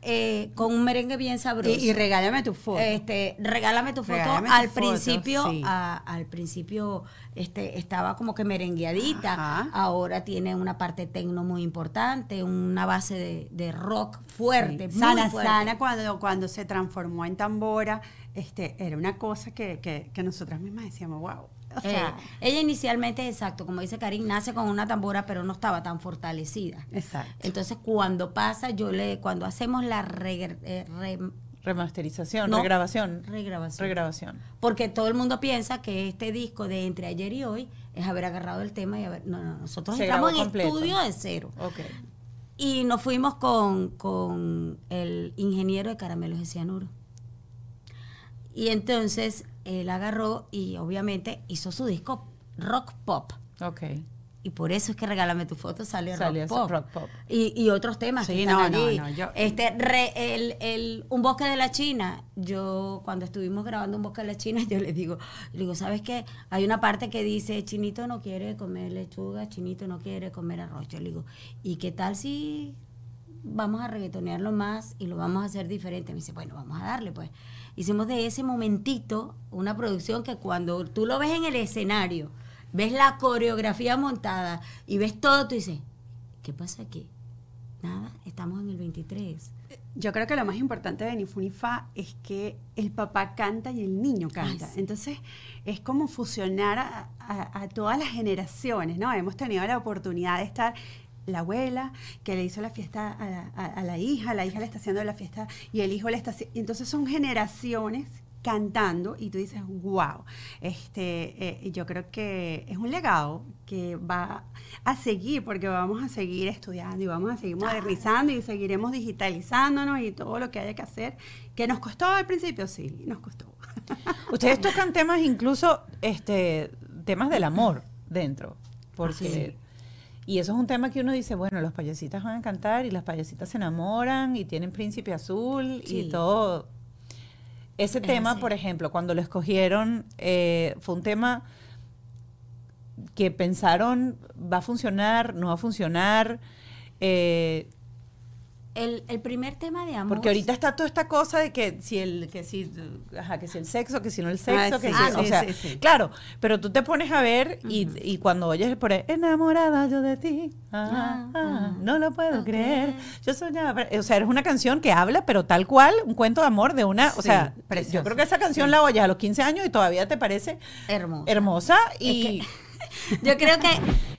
S2: eh, con un merengue bien sabroso.
S3: Y, y regálame tu foto.
S2: Este, regálame tu foto.
S3: Regálame tu
S2: al
S3: foto,
S2: principio,
S3: sí.
S2: a- al principio, este, estaba como que merengueadita.
S3: Ajá.
S2: Ahora tiene una parte tecno muy importante, una base de, de rock fuerte,
S3: Sí.
S2: muy
S3: Sana
S2: fuerte.
S3: Sana cuando, cuando se transformó en tambora, este, era una cosa que, que, que nosotras mismas decíamos, wow. O sea,
S2: Eh, ella inicialmente, exacto, como dice Karin, nace con una tambora, pero no estaba tan fortalecida.
S3: exacto.
S2: Entonces, cuando pasa, yo le, cuando hacemos la eh, re-
S1: Remasterización,
S2: No.
S1: regrabación.
S2: regrabación,
S1: Regrabación.
S2: Porque todo el mundo piensa que este disco de entre ayer y hoy es haber agarrado el tema y haber. No, no, nosotros
S1: Se
S2: estamos en
S1: completo.
S2: estudio de cero.
S1: Ok.
S2: Y nos fuimos con, con el ingeniero de caramelos de cianuro. Y entonces él agarró y obviamente hizo su disco rock pop.
S1: Ok.
S2: Y por eso es que Regálame tu foto sale,
S1: Sale
S2: rock, pop.
S1: rock pop.
S2: Y, y otros temas
S3: Sí,
S2: que están
S3: no, no,
S2: allí.
S3: no, yo-
S2: Este, re- el, el- un bosque de la China. Yo, cuando estuvimos grabando un bosque de la China, yo le digo, digo, ¿sabes qué? Hay una parte que dice, Chinito no quiere comer lechuga, Chinito no quiere comer arroz. Yo le digo, ¿y qué tal si vamos a reggaetonearlo más y lo vamos a hacer diferente? Me dice, bueno, vamos a darle, pues. Hicimos de ese momentito una producción que cuando tú lo ves en el escenario, ves la coreografía montada y ves todo, tú dices, ¿qué pasa aquí? Nada, estamos en el 23.
S3: Yo creo que lo más importante de Nifunifa es que el papá canta y el niño canta.
S2: Ay, sí.
S3: Entonces, es como fusionar a, a- a todas las generaciones, ¿no? Hemos tenido la oportunidad de estar la abuela que le hizo la fiesta a la, a- a la hija, la hija le está haciendo la fiesta y el hijo le está haciendo. Entonces, son generaciones cantando y tú dices, wow, este, eh, yo creo que es un legado que va a seguir porque vamos a seguir estudiando y vamos a seguir modernizando y seguiremos digitalizándonos y todo lo que haya que hacer, que nos costó al principio, sí, nos costó.
S1: Ustedes tocan temas incluso, este, temas del amor dentro, porque... Y eso es un tema que uno dice, bueno, los payasitas van a cantar y las payasitas se enamoran y tienen príncipe azul
S2: Sí.
S1: y todo. Ese
S2: Es
S1: tema,
S2: así.
S1: por ejemplo, cuando lo escogieron, eh, fue un tema que pensaron, va a funcionar, no va a funcionar. eh,
S2: El, el primer tema de amor.
S1: porque ahorita está toda esta cosa de que si el, que si, ajá, que si el sexo, que si no el sexo,
S3: Ah,
S1: que
S3: sí,
S1: si-
S3: sí,
S1: o
S3: sí,
S1: sea,
S3: sí, sí.
S1: claro, pero tú te pones a ver y, y cuando oyes por ahí, enamorada yo de ti, ah,
S2: Ah,
S1: no lo puedo creer, yo soñaba, o sea, es una canción que habla, pero tal cual, un cuento de amor de una, o
S3: Sí,
S1: sea, yo creo que esa canción la oyes a los 15 años y todavía te parece
S2: Hermoso.
S1: hermosa y...
S2: Yo creo que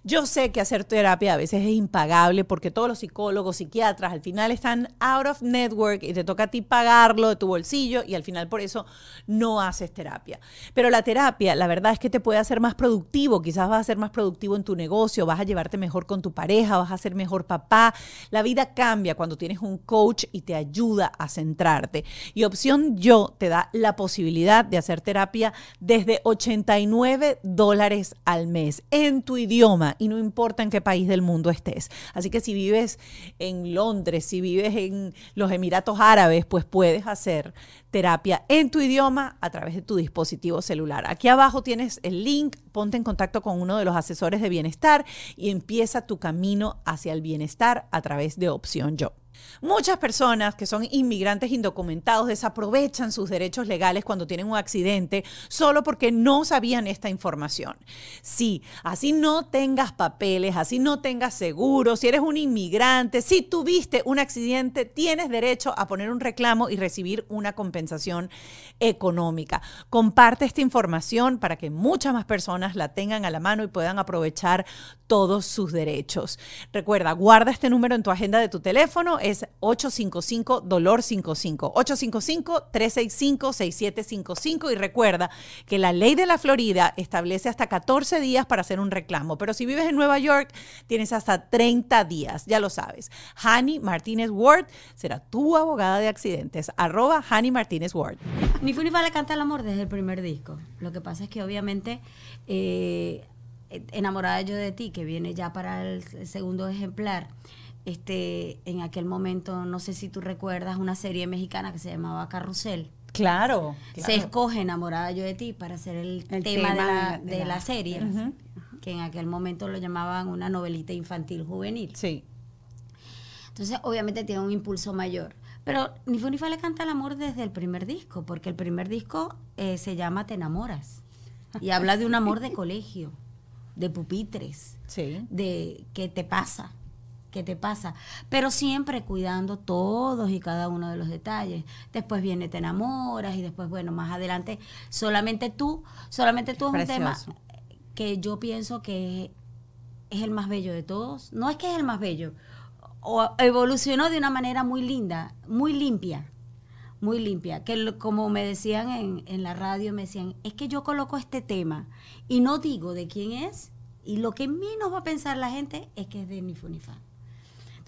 S1: Yo sé que hacer terapia a veces es impagable porque todos los psicólogos, psiquiatras al final están out of network y te toca a ti pagarlo de tu bolsillo y al final por eso no haces terapia. Pero la terapia, la verdad es que te puede hacer más productivo, quizás vas a ser más productivo en tu negocio, vas a llevarte mejor con tu pareja, vas a ser mejor papá. La vida cambia cuando tienes un coach y te ayuda a centrarte. Y Opción Yo te da la posibilidad de hacer terapia desde 89 dólares al mes en tu idioma y no importa en qué país del mundo estés. Así que si vives en Londres, si vives en los Emiratos Árabes, pues puedes hacer terapia en tu idioma a través de tu dispositivo celular. Aquí abajo tienes el link, ponte en contacto con uno de los asesores de bienestar y empieza tu camino hacia el bienestar a través de Opción Yo. Muchas personas que son inmigrantes indocumentados desaprovechan sus derechos legales cuando tienen un accidente solo porque no sabían esta información. Sí, así no tengas papeles, así no tengas seguro, si eres un inmigrante, si tuviste un accidente, tienes derecho a poner un reclamo y recibir una compensación económica. Comparte esta información para que muchas más personas la tengan a la mano y puedan aprovechar todos sus derechos. Recuerda, guarda este número en tu agenda de tu teléfono, es 855 dolor 55 855 365 6755 y recuerda que la ley de la Florida establece hasta 14 días para hacer un reclamo, pero si vives en Nueva York tienes hasta 30 días, ya lo sabes. Hani Martínez Ward será tu abogada de accidentes, arroba Hani Martínez Ward.
S2: Ni Fu ni Fa le canta el amor desde el primer disco. Lo que pasa es que obviamente eh, Enamorada yo de ti, que viene ya para el segundo ejemplar, este, en aquel momento, no sé si tú recuerdas, una serie mexicana que se llamaba Carrusel.
S1: Claro.
S2: Se escoge Enamorada yo de ti para hacer el,
S3: El
S2: tema, de, la,
S3: de
S2: de
S3: la-
S2: la serie, que en aquel momento lo llamaban una novelita infantil juvenil.
S1: Sí.
S2: Entonces, obviamente tiene un impulso mayor. Pero ni Fu le canta el amor desde el primer disco, porque el primer disco eh, se llama Te enamoras. Y habla de un amor de colegio, de pupitres,
S1: Sí.
S2: de qué te pasa, qué te pasa. Pero siempre cuidando todos y cada uno de los detalles. Después viene Te enamoras y después, bueno, más adelante, solamente tú, solamente tú es un tema que yo pienso que es el más bello de todos. No es que es el más bello, o evolucionó de una manera muy linda, muy limpia, muy limpia. Que lo- como me decían en, en la radio, me decían, es que yo coloco este tema y no digo de quién es, y lo que menos va a pensar la gente es que es de ni fu ni fa.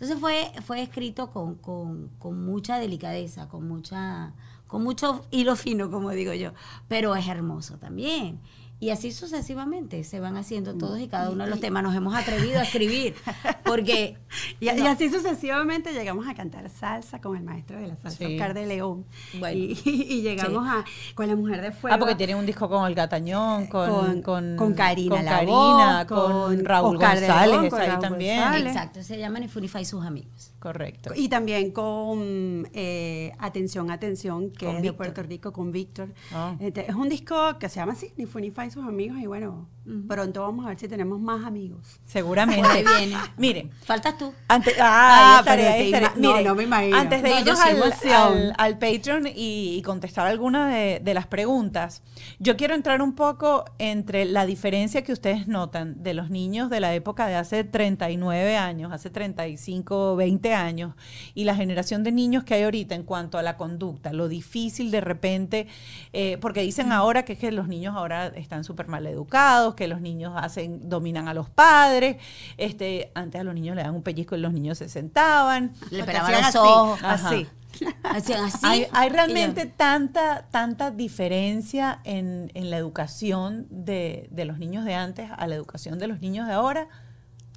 S2: Entonces fue, fue escrito con, con- con mucha delicadeza, con mucha, con mucho hilo fino, como digo yo, pero es hermoso también. Y así sucesivamente se van haciendo todos y cada uno de los temas. Nos hemos atrevido a escribir, porque
S3: Y, y así sucesivamente llegamos a cantar salsa con el maestro de la salsa,
S1: Sí.
S3: Oscar de León.
S1: Bueno.
S3: Y, y llegamos a con la mujer de fuego.
S1: Ah, porque tienen un disco con Olga Tañón, con,
S3: Con-
S1: con,
S3: con Karina
S1: con, Karina, con Raúl
S3: Oscar
S1: González,
S3: León, con
S1: ahí
S3: Raúl
S1: también.
S3: González.
S2: exacto, se llama Ni fu ni fa y sus amigos.
S1: Correcto.
S3: Y también con eh, Atención, Atención, que
S2: Con
S3: es de
S2: Víctor.
S3: Puerto Rico, con Víctor.
S1: Ah.
S3: Este, es un disco que se llama así, Ni Fu Ni Fa y de sus amigos y bueno, pronto vamos a ver si tenemos más amigos.
S1: Seguramente.
S2: Viene.
S1: Miren,
S2: Faltas tú.
S1: Antes,
S3: Ah,
S1: ah, ahí estaré,
S3: pero
S1: estaré.
S3: ima- no, me imagino.
S1: Antes de
S3: No,
S1: irnos al, al- al Patreon y, y contestar algunas de, de las preguntas, yo quiero entrar un poco entre la diferencia que ustedes notan de los niños de la época de hace 39 años, hace 35, 20 años, y la generación de niños que hay ahorita en cuanto a la conducta, lo difícil de repente, eh, porque dicen ahora que es que los niños ahora están súper mal educados, que los niños hacen, dominan a los padres, este, antes a los niños le dan un pellizco y los niños se sentaban.
S2: Le pelaban los
S3: así,
S2: ojos.
S3: Así.
S2: Hacían así.
S1: hay, realmente
S2: yo-
S1: tanta, tanta diferencia en, en la educación de, de los niños de antes a la educación de los niños de ahora.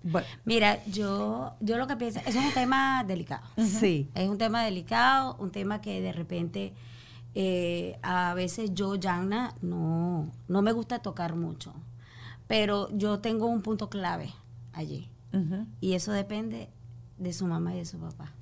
S3: Bueno,
S2: Mira, yo, yo lo que pienso, eso es un tema delicado.
S3: sí.
S2: Es un tema delicado, un tema que de repente eh, a veces yo, Yana, no, no me gusta tocar mucho. Pero yo tengo un punto clave allí. Y eso depende de su mamá y de su papá.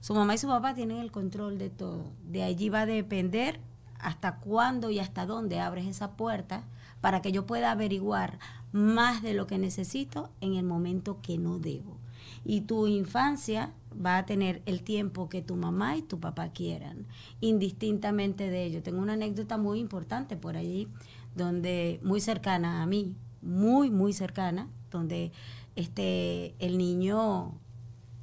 S2: Su mamá y su papá tienen el control de todo. De allí va a depender hasta cuándo y hasta dónde abres esa puerta para que yo pueda averiguar más de lo que necesito en el momento que no debo. Y tu infancia va a tener el tiempo que tu mamá y tu papá quieran, indistintamente de ello. Tengo una anécdota muy importante por allí, donde muy cercana a mí, muy, muy cercana, donde este, el niño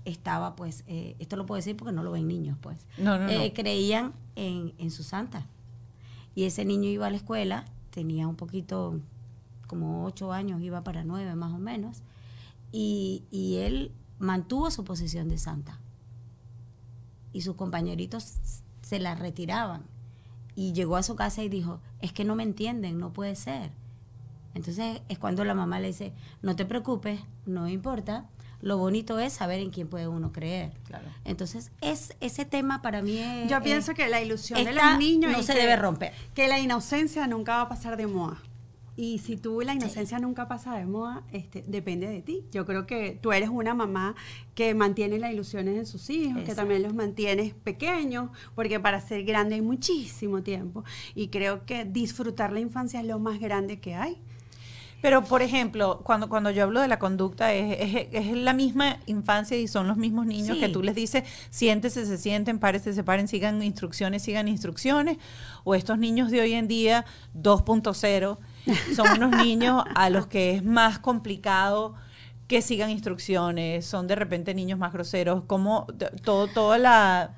S2: estaba, pues, eh, esto lo puedo decir porque no lo ven niños, pues,
S1: No, no, no.
S2: Eh, creían en, en su santa. Y ese niño iba a la escuela, tenía un poquito, como ocho años, iba para nueve más o menos, y, y él mantuvo su posición de santa. Y sus compañeritos se la retiraban. Y llegó a su casa y dijo, es que no me entienden, no puede ser. Entonces es cuando la mamá le dice, no te preocupes, no importa, lo bonito es saber en quién puede uno creer.
S1: Claro.
S2: Entonces es ese tema para mí es...
S3: Yo
S2: es-
S3: pienso que la ilusión de
S2: esta
S3: los niños
S2: no se
S3: que-
S2: debe romper.
S3: Que la inocencia nunca va a pasar de moda. Y si tú la inocencia nunca pasa de moda, este, depende de ti. Yo creo que tú eres una mamá que mantiene las ilusiones de sus hijos, que también los mantienes pequeños, porque para ser grande hay muchísimo tiempo. Y creo que disfrutar la infancia es lo más grande que hay.
S1: Pero, por ejemplo, cuando, cuando yo hablo de la conducta, es, es- es la misma infancia y son los mismos niños
S2: Sí.
S1: que tú les dices, siéntese, se sienten, párese, se paren, sigan instrucciones, sigan instrucciones. O estos niños de hoy en día, 2.0, son unos niños a los que es más complicado que sigan instrucciones, son de repente niños más groseros, como todo, toda la,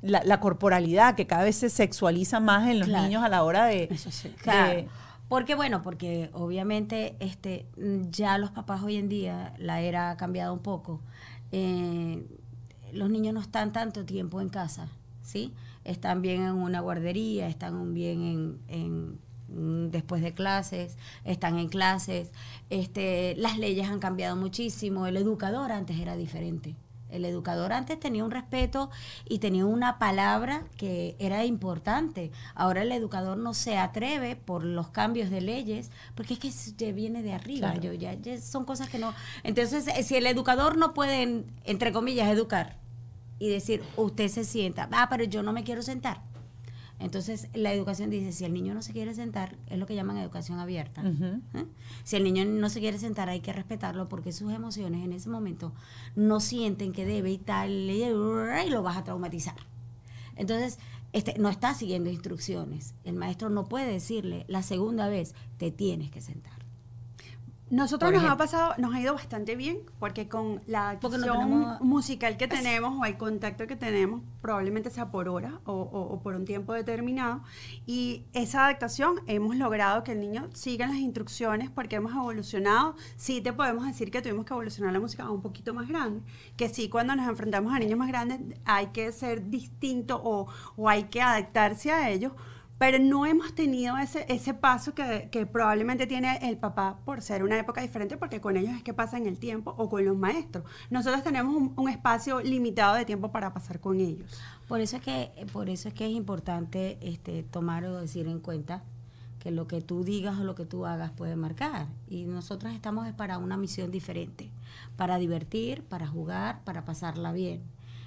S1: la, la corporalidad que cada vez se sexualiza más en los
S2: Claro.
S1: niños a la hora de...
S3: Eso sí.
S2: Claro.
S1: de-
S2: Porque bueno, porque obviamente este ya los papás hoy en día, la era ha cambiado un poco. Eh, los niños no están tanto tiempo en casa, ¿sí? Están bien en una guardería, están bien en, en, después de clases, están en clases. Este, las leyes han cambiado muchísimo. El educador antes era diferente. El educador antes tenía un respeto y tenía una palabra que era importante. Ahora el educador no se atreve por los cambios de leyes, porque es que ya viene de arriba.
S1: Claro.
S2: Yo, ya, ya son cosas que no. Entonces, eh, si el educador no puede, entre comillas, educar y decir, usted se sienta, ah, pero yo no me quiero sentar. Entonces, la educación dice, si el niño no se quiere sentar, es lo que llaman educación abierta. ¿eh? Si el niño no se quiere sentar, hay que respetarlo porque sus emociones en ese momento no sienten que debe y tal, y lo vas a traumatizar. Entonces, este, no está siguiendo instrucciones. El maestro no puede decirle la segunda vez, te tienes que sentar.
S3: Nosotros nos ha pasado, nos ha ido bastante bien, porque con la
S2: Porque no
S3: acción
S2: tenemos-
S3: musical que tenemos o el contacto que tenemos, probablemente sea por hora o, o- o por un tiempo determinado. Y esa adaptación hemos logrado que el niño siga las instrucciones porque hemos evolucionado. Sí te podemos decir que tuvimos que evolucionar la música a un poquito más grande, que sí cuando nos enfrentamos a niños más grandes hay que ser distinto o, o hay que adaptarse a ellos. Pero no hemos tenido ese, ese paso que, probablemente tiene el papá por ser una época diferente, porque con ellos es que pasa en el tiempo o con los maestros. Nosotros tenemos un, espacio limitado de tiempo para pasar con ellos.
S2: Por eso es que, por eso es que es importante este, tomar o decir en cuenta que lo que tú digas o lo que tú hagas puede marcar. Y nosotros estamos es para una misión diferente, para divertir, para jugar, para pasarla bien.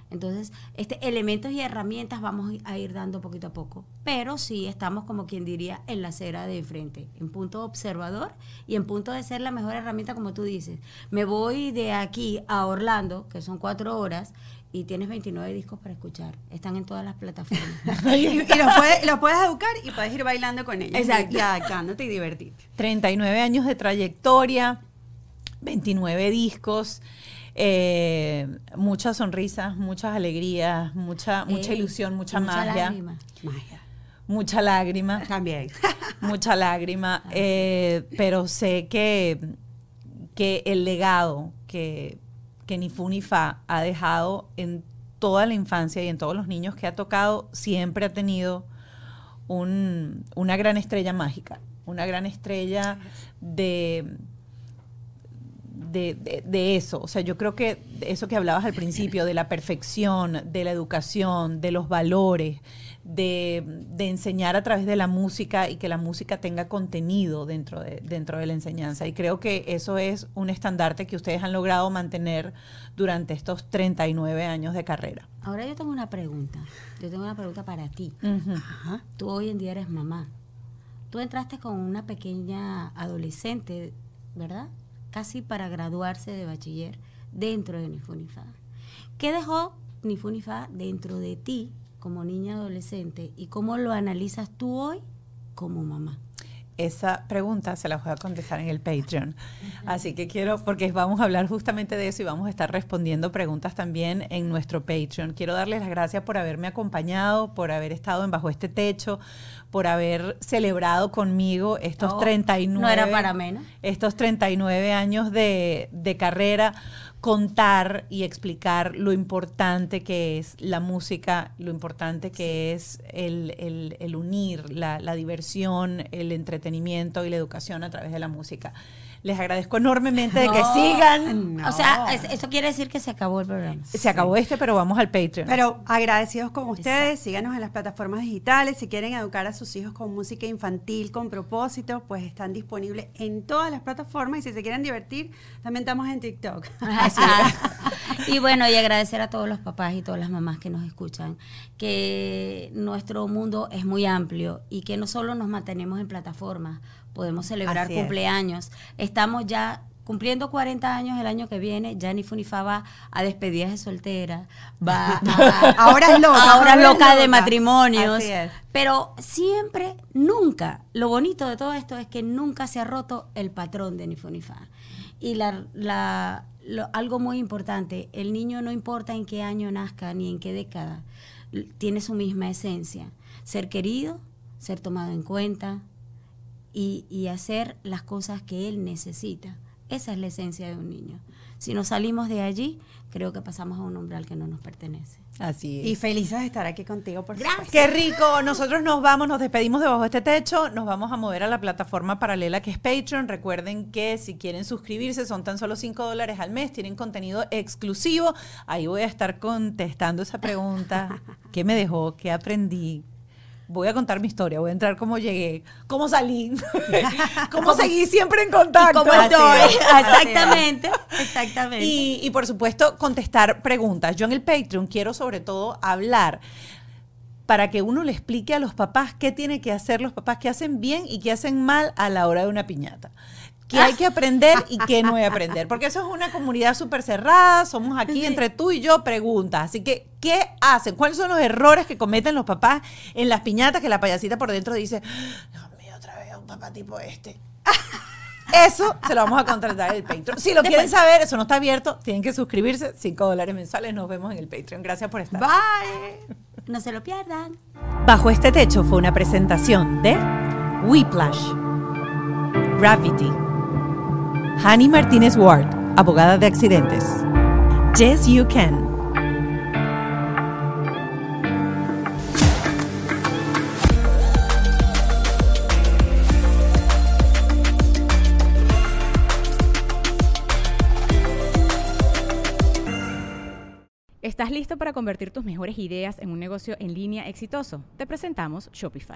S2: Entonces, este, elementos y herramientas vamos a ir dando poquito a poco. Pero sí estamos, como quien diría, en la acera de enfrente, en punto observador y en punto de ser la mejor herramienta, como tú dices. Me voy de aquí a Orlando, que son cuatro horas, y tienes 29 discos para escuchar. Están en todas las plataformas.
S3: y, y los, puedes, los puedes educar y puedes ir bailando con ellos.
S2: Exacto.
S3: Y adaptándote y divertirte.
S1: 39 años de trayectoria, 29 discos, eh, muchas sonrisas, muchas alegrías, mucha, mucha
S2: Ey,
S1: ilusión, mucha,
S2: mucha
S1: magia,
S2: lágrima.
S3: Magia.
S1: mucha lágrima,
S3: También.
S1: mucha lágrima, eh, pero sé que, que el legado que, que ni fu ni fa ha dejado en toda la infancia y en todos los niños que ha tocado, siempre ha tenido un- una gran estrella mágica, una gran estrella de, de, de- de eso. O sea, yo creo que eso que hablabas al principio, de la perfección, de la educación, de los valores, de, de enseñar a través de la música y que la música tenga contenido dentro de, dentro de la enseñanza. Y creo que eso es un estandarte que ustedes han logrado mantener durante estos 39 años de carrera.
S2: Ahora yo tengo una pregunta. Yo tengo una pregunta para ti.
S3: Ajá.
S2: Tú hoy en día eres mamá. Tú entraste con una pequeña adolescente, ¿verdad? Casi para graduarse de bachiller dentro de Nifunifa. ¿Qué dejó Nifunifa dentro de ti como niña adolescente y cómo lo analizas tú hoy como mamá?
S1: Esa pregunta se la voy a contestar en el Patreon. Así que quiero, porque vamos a hablar justamente de eso y vamos a estar respondiendo preguntas también en nuestro Patreon. Quiero darles las gracias por haberme acompañado, por haber estado en Bajo este Techo, por haber celebrado conmigo estos
S2: Oh,
S1: 39.
S2: no era para menos.
S1: Estos 39 años de, de carrera contar y explicar lo importante que es la música, lo importante que es el, el- el unir la, la diversión, el entretenimiento y la educación a través de la música. Les agradezco enormemente de que
S2: No.
S1: sigan.
S2: O sea, es- eso quiere decir que se acabó el programa.
S1: Se acabó este, pero vamos al Patreon.
S3: Pero agradecidos con ustedes, síganos en las plataformas digitales. Si quieren educar a sus hijos con música infantil con propósito, pues están disponibles en todas las plataformas. Y si se quieren divertir, también estamos en TikTok.
S2: Así es. Y bueno, y agradecer a todos los papás y todas las mamás que nos escuchan, que nuestro mundo es muy amplio y que no solo nos mantenemos en plataformas, podemos celebrar
S3: Así es.
S2: cumpleaños. Estamos ya cumpliendo 40 años el año que viene, ya ni Funifa va a despedidas de soltera, va a,
S3: Ahora es loca,
S2: ahora es loca de matrimonios, pero siempre, nunca, lo bonito de todo esto es que nunca se ha roto el patrón de Nifunifa. Y la, la- lo- algo muy importante, el niño no importa en qué año nazca ni en qué década, tiene su misma esencia. Ser querido, ser tomado en cuenta y, y hacer las cosas que él necesita. Esa es la esencia de un niño. Si nos salimos de allí, creo que pasamos a un umbral que no nos pertenece.
S1: Así es.
S3: Y felices de estar aquí contigo, por supuesto.
S1: Qué rico. Nosotros nos vamos, nos despedimos de bajo este techo, nos vamos a mover a la plataforma paralela que es Patreon. Recuerden que si quieren suscribirse son tan solo 5 dólares al mes, tienen contenido exclusivo. Ahí voy a estar contestando esa pregunta. ¿Qué me dejó? ¿Qué aprendí? Voy a contar mi historia, voy a entrar cómo llegué, cómo salí, cómo seguí siempre en contacto.
S2: ¿Cómo estoy?
S3: es.
S2: Exactamente, exactamente.
S1: Y, y, por supuesto, contestar preguntas. Yo en el Patreon quiero sobre todo hablar para que uno le explique a los papás qué tiene que hacer los papás, qué hacen bien y qué hacen mal a la hora de una piñata. Qué hay que aprender y qué no hay que aprender. Porque eso es una comunidad súper cerrada, somos aquí entre tú y yo preguntas. Así que, ¿qué hacen? ¿Cuáles son los errores que cometen los papás en las piñatas que la payasita por dentro dice, Dios mío, otra vez un papá tipo este? Eso se lo vamos a contratar en el Patreon. Si lo quieren saber, eso no está abierto, tienen que suscribirse, 5 dólares mensuales. Nos vemos en el Patreon. Gracias por estar.
S3: Bye.
S2: No se lo pierdan.
S1: Bajo este techo fue una presentación de Whiplash, Gravity, Hani Martínez Ward, abogada de accidentes, Yes You Can,
S5: ¿Estás listo para convertir tus mejores ideas en un negocio en línea exitoso? Te presentamos Shopify.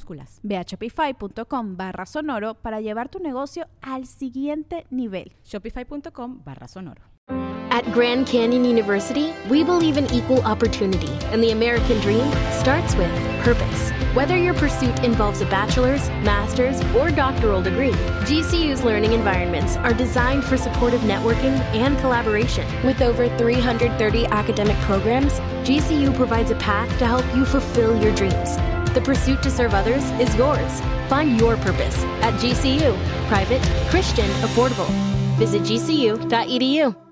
S6: minúsculas.
S5: Ve a shopify.com barra sonoro para llevar tu negocio al siguiente nivel.
S6: Shopify.com barra sonoro.
S7: At Grand Canyon University, we believe in equal opportunity, and the American dream starts with purpose. Whether your pursuit involves a bachelor's, master's, or doctoral degree, GCU's learning environments are designed for supportive networking and collaboration. With over 330 academic programs, GCU provides a path to help you fulfill your dreams. The pursuit to serve others is yours. Find your purpose at GCU. Private, Christian, affordable. Visit gcu.edu.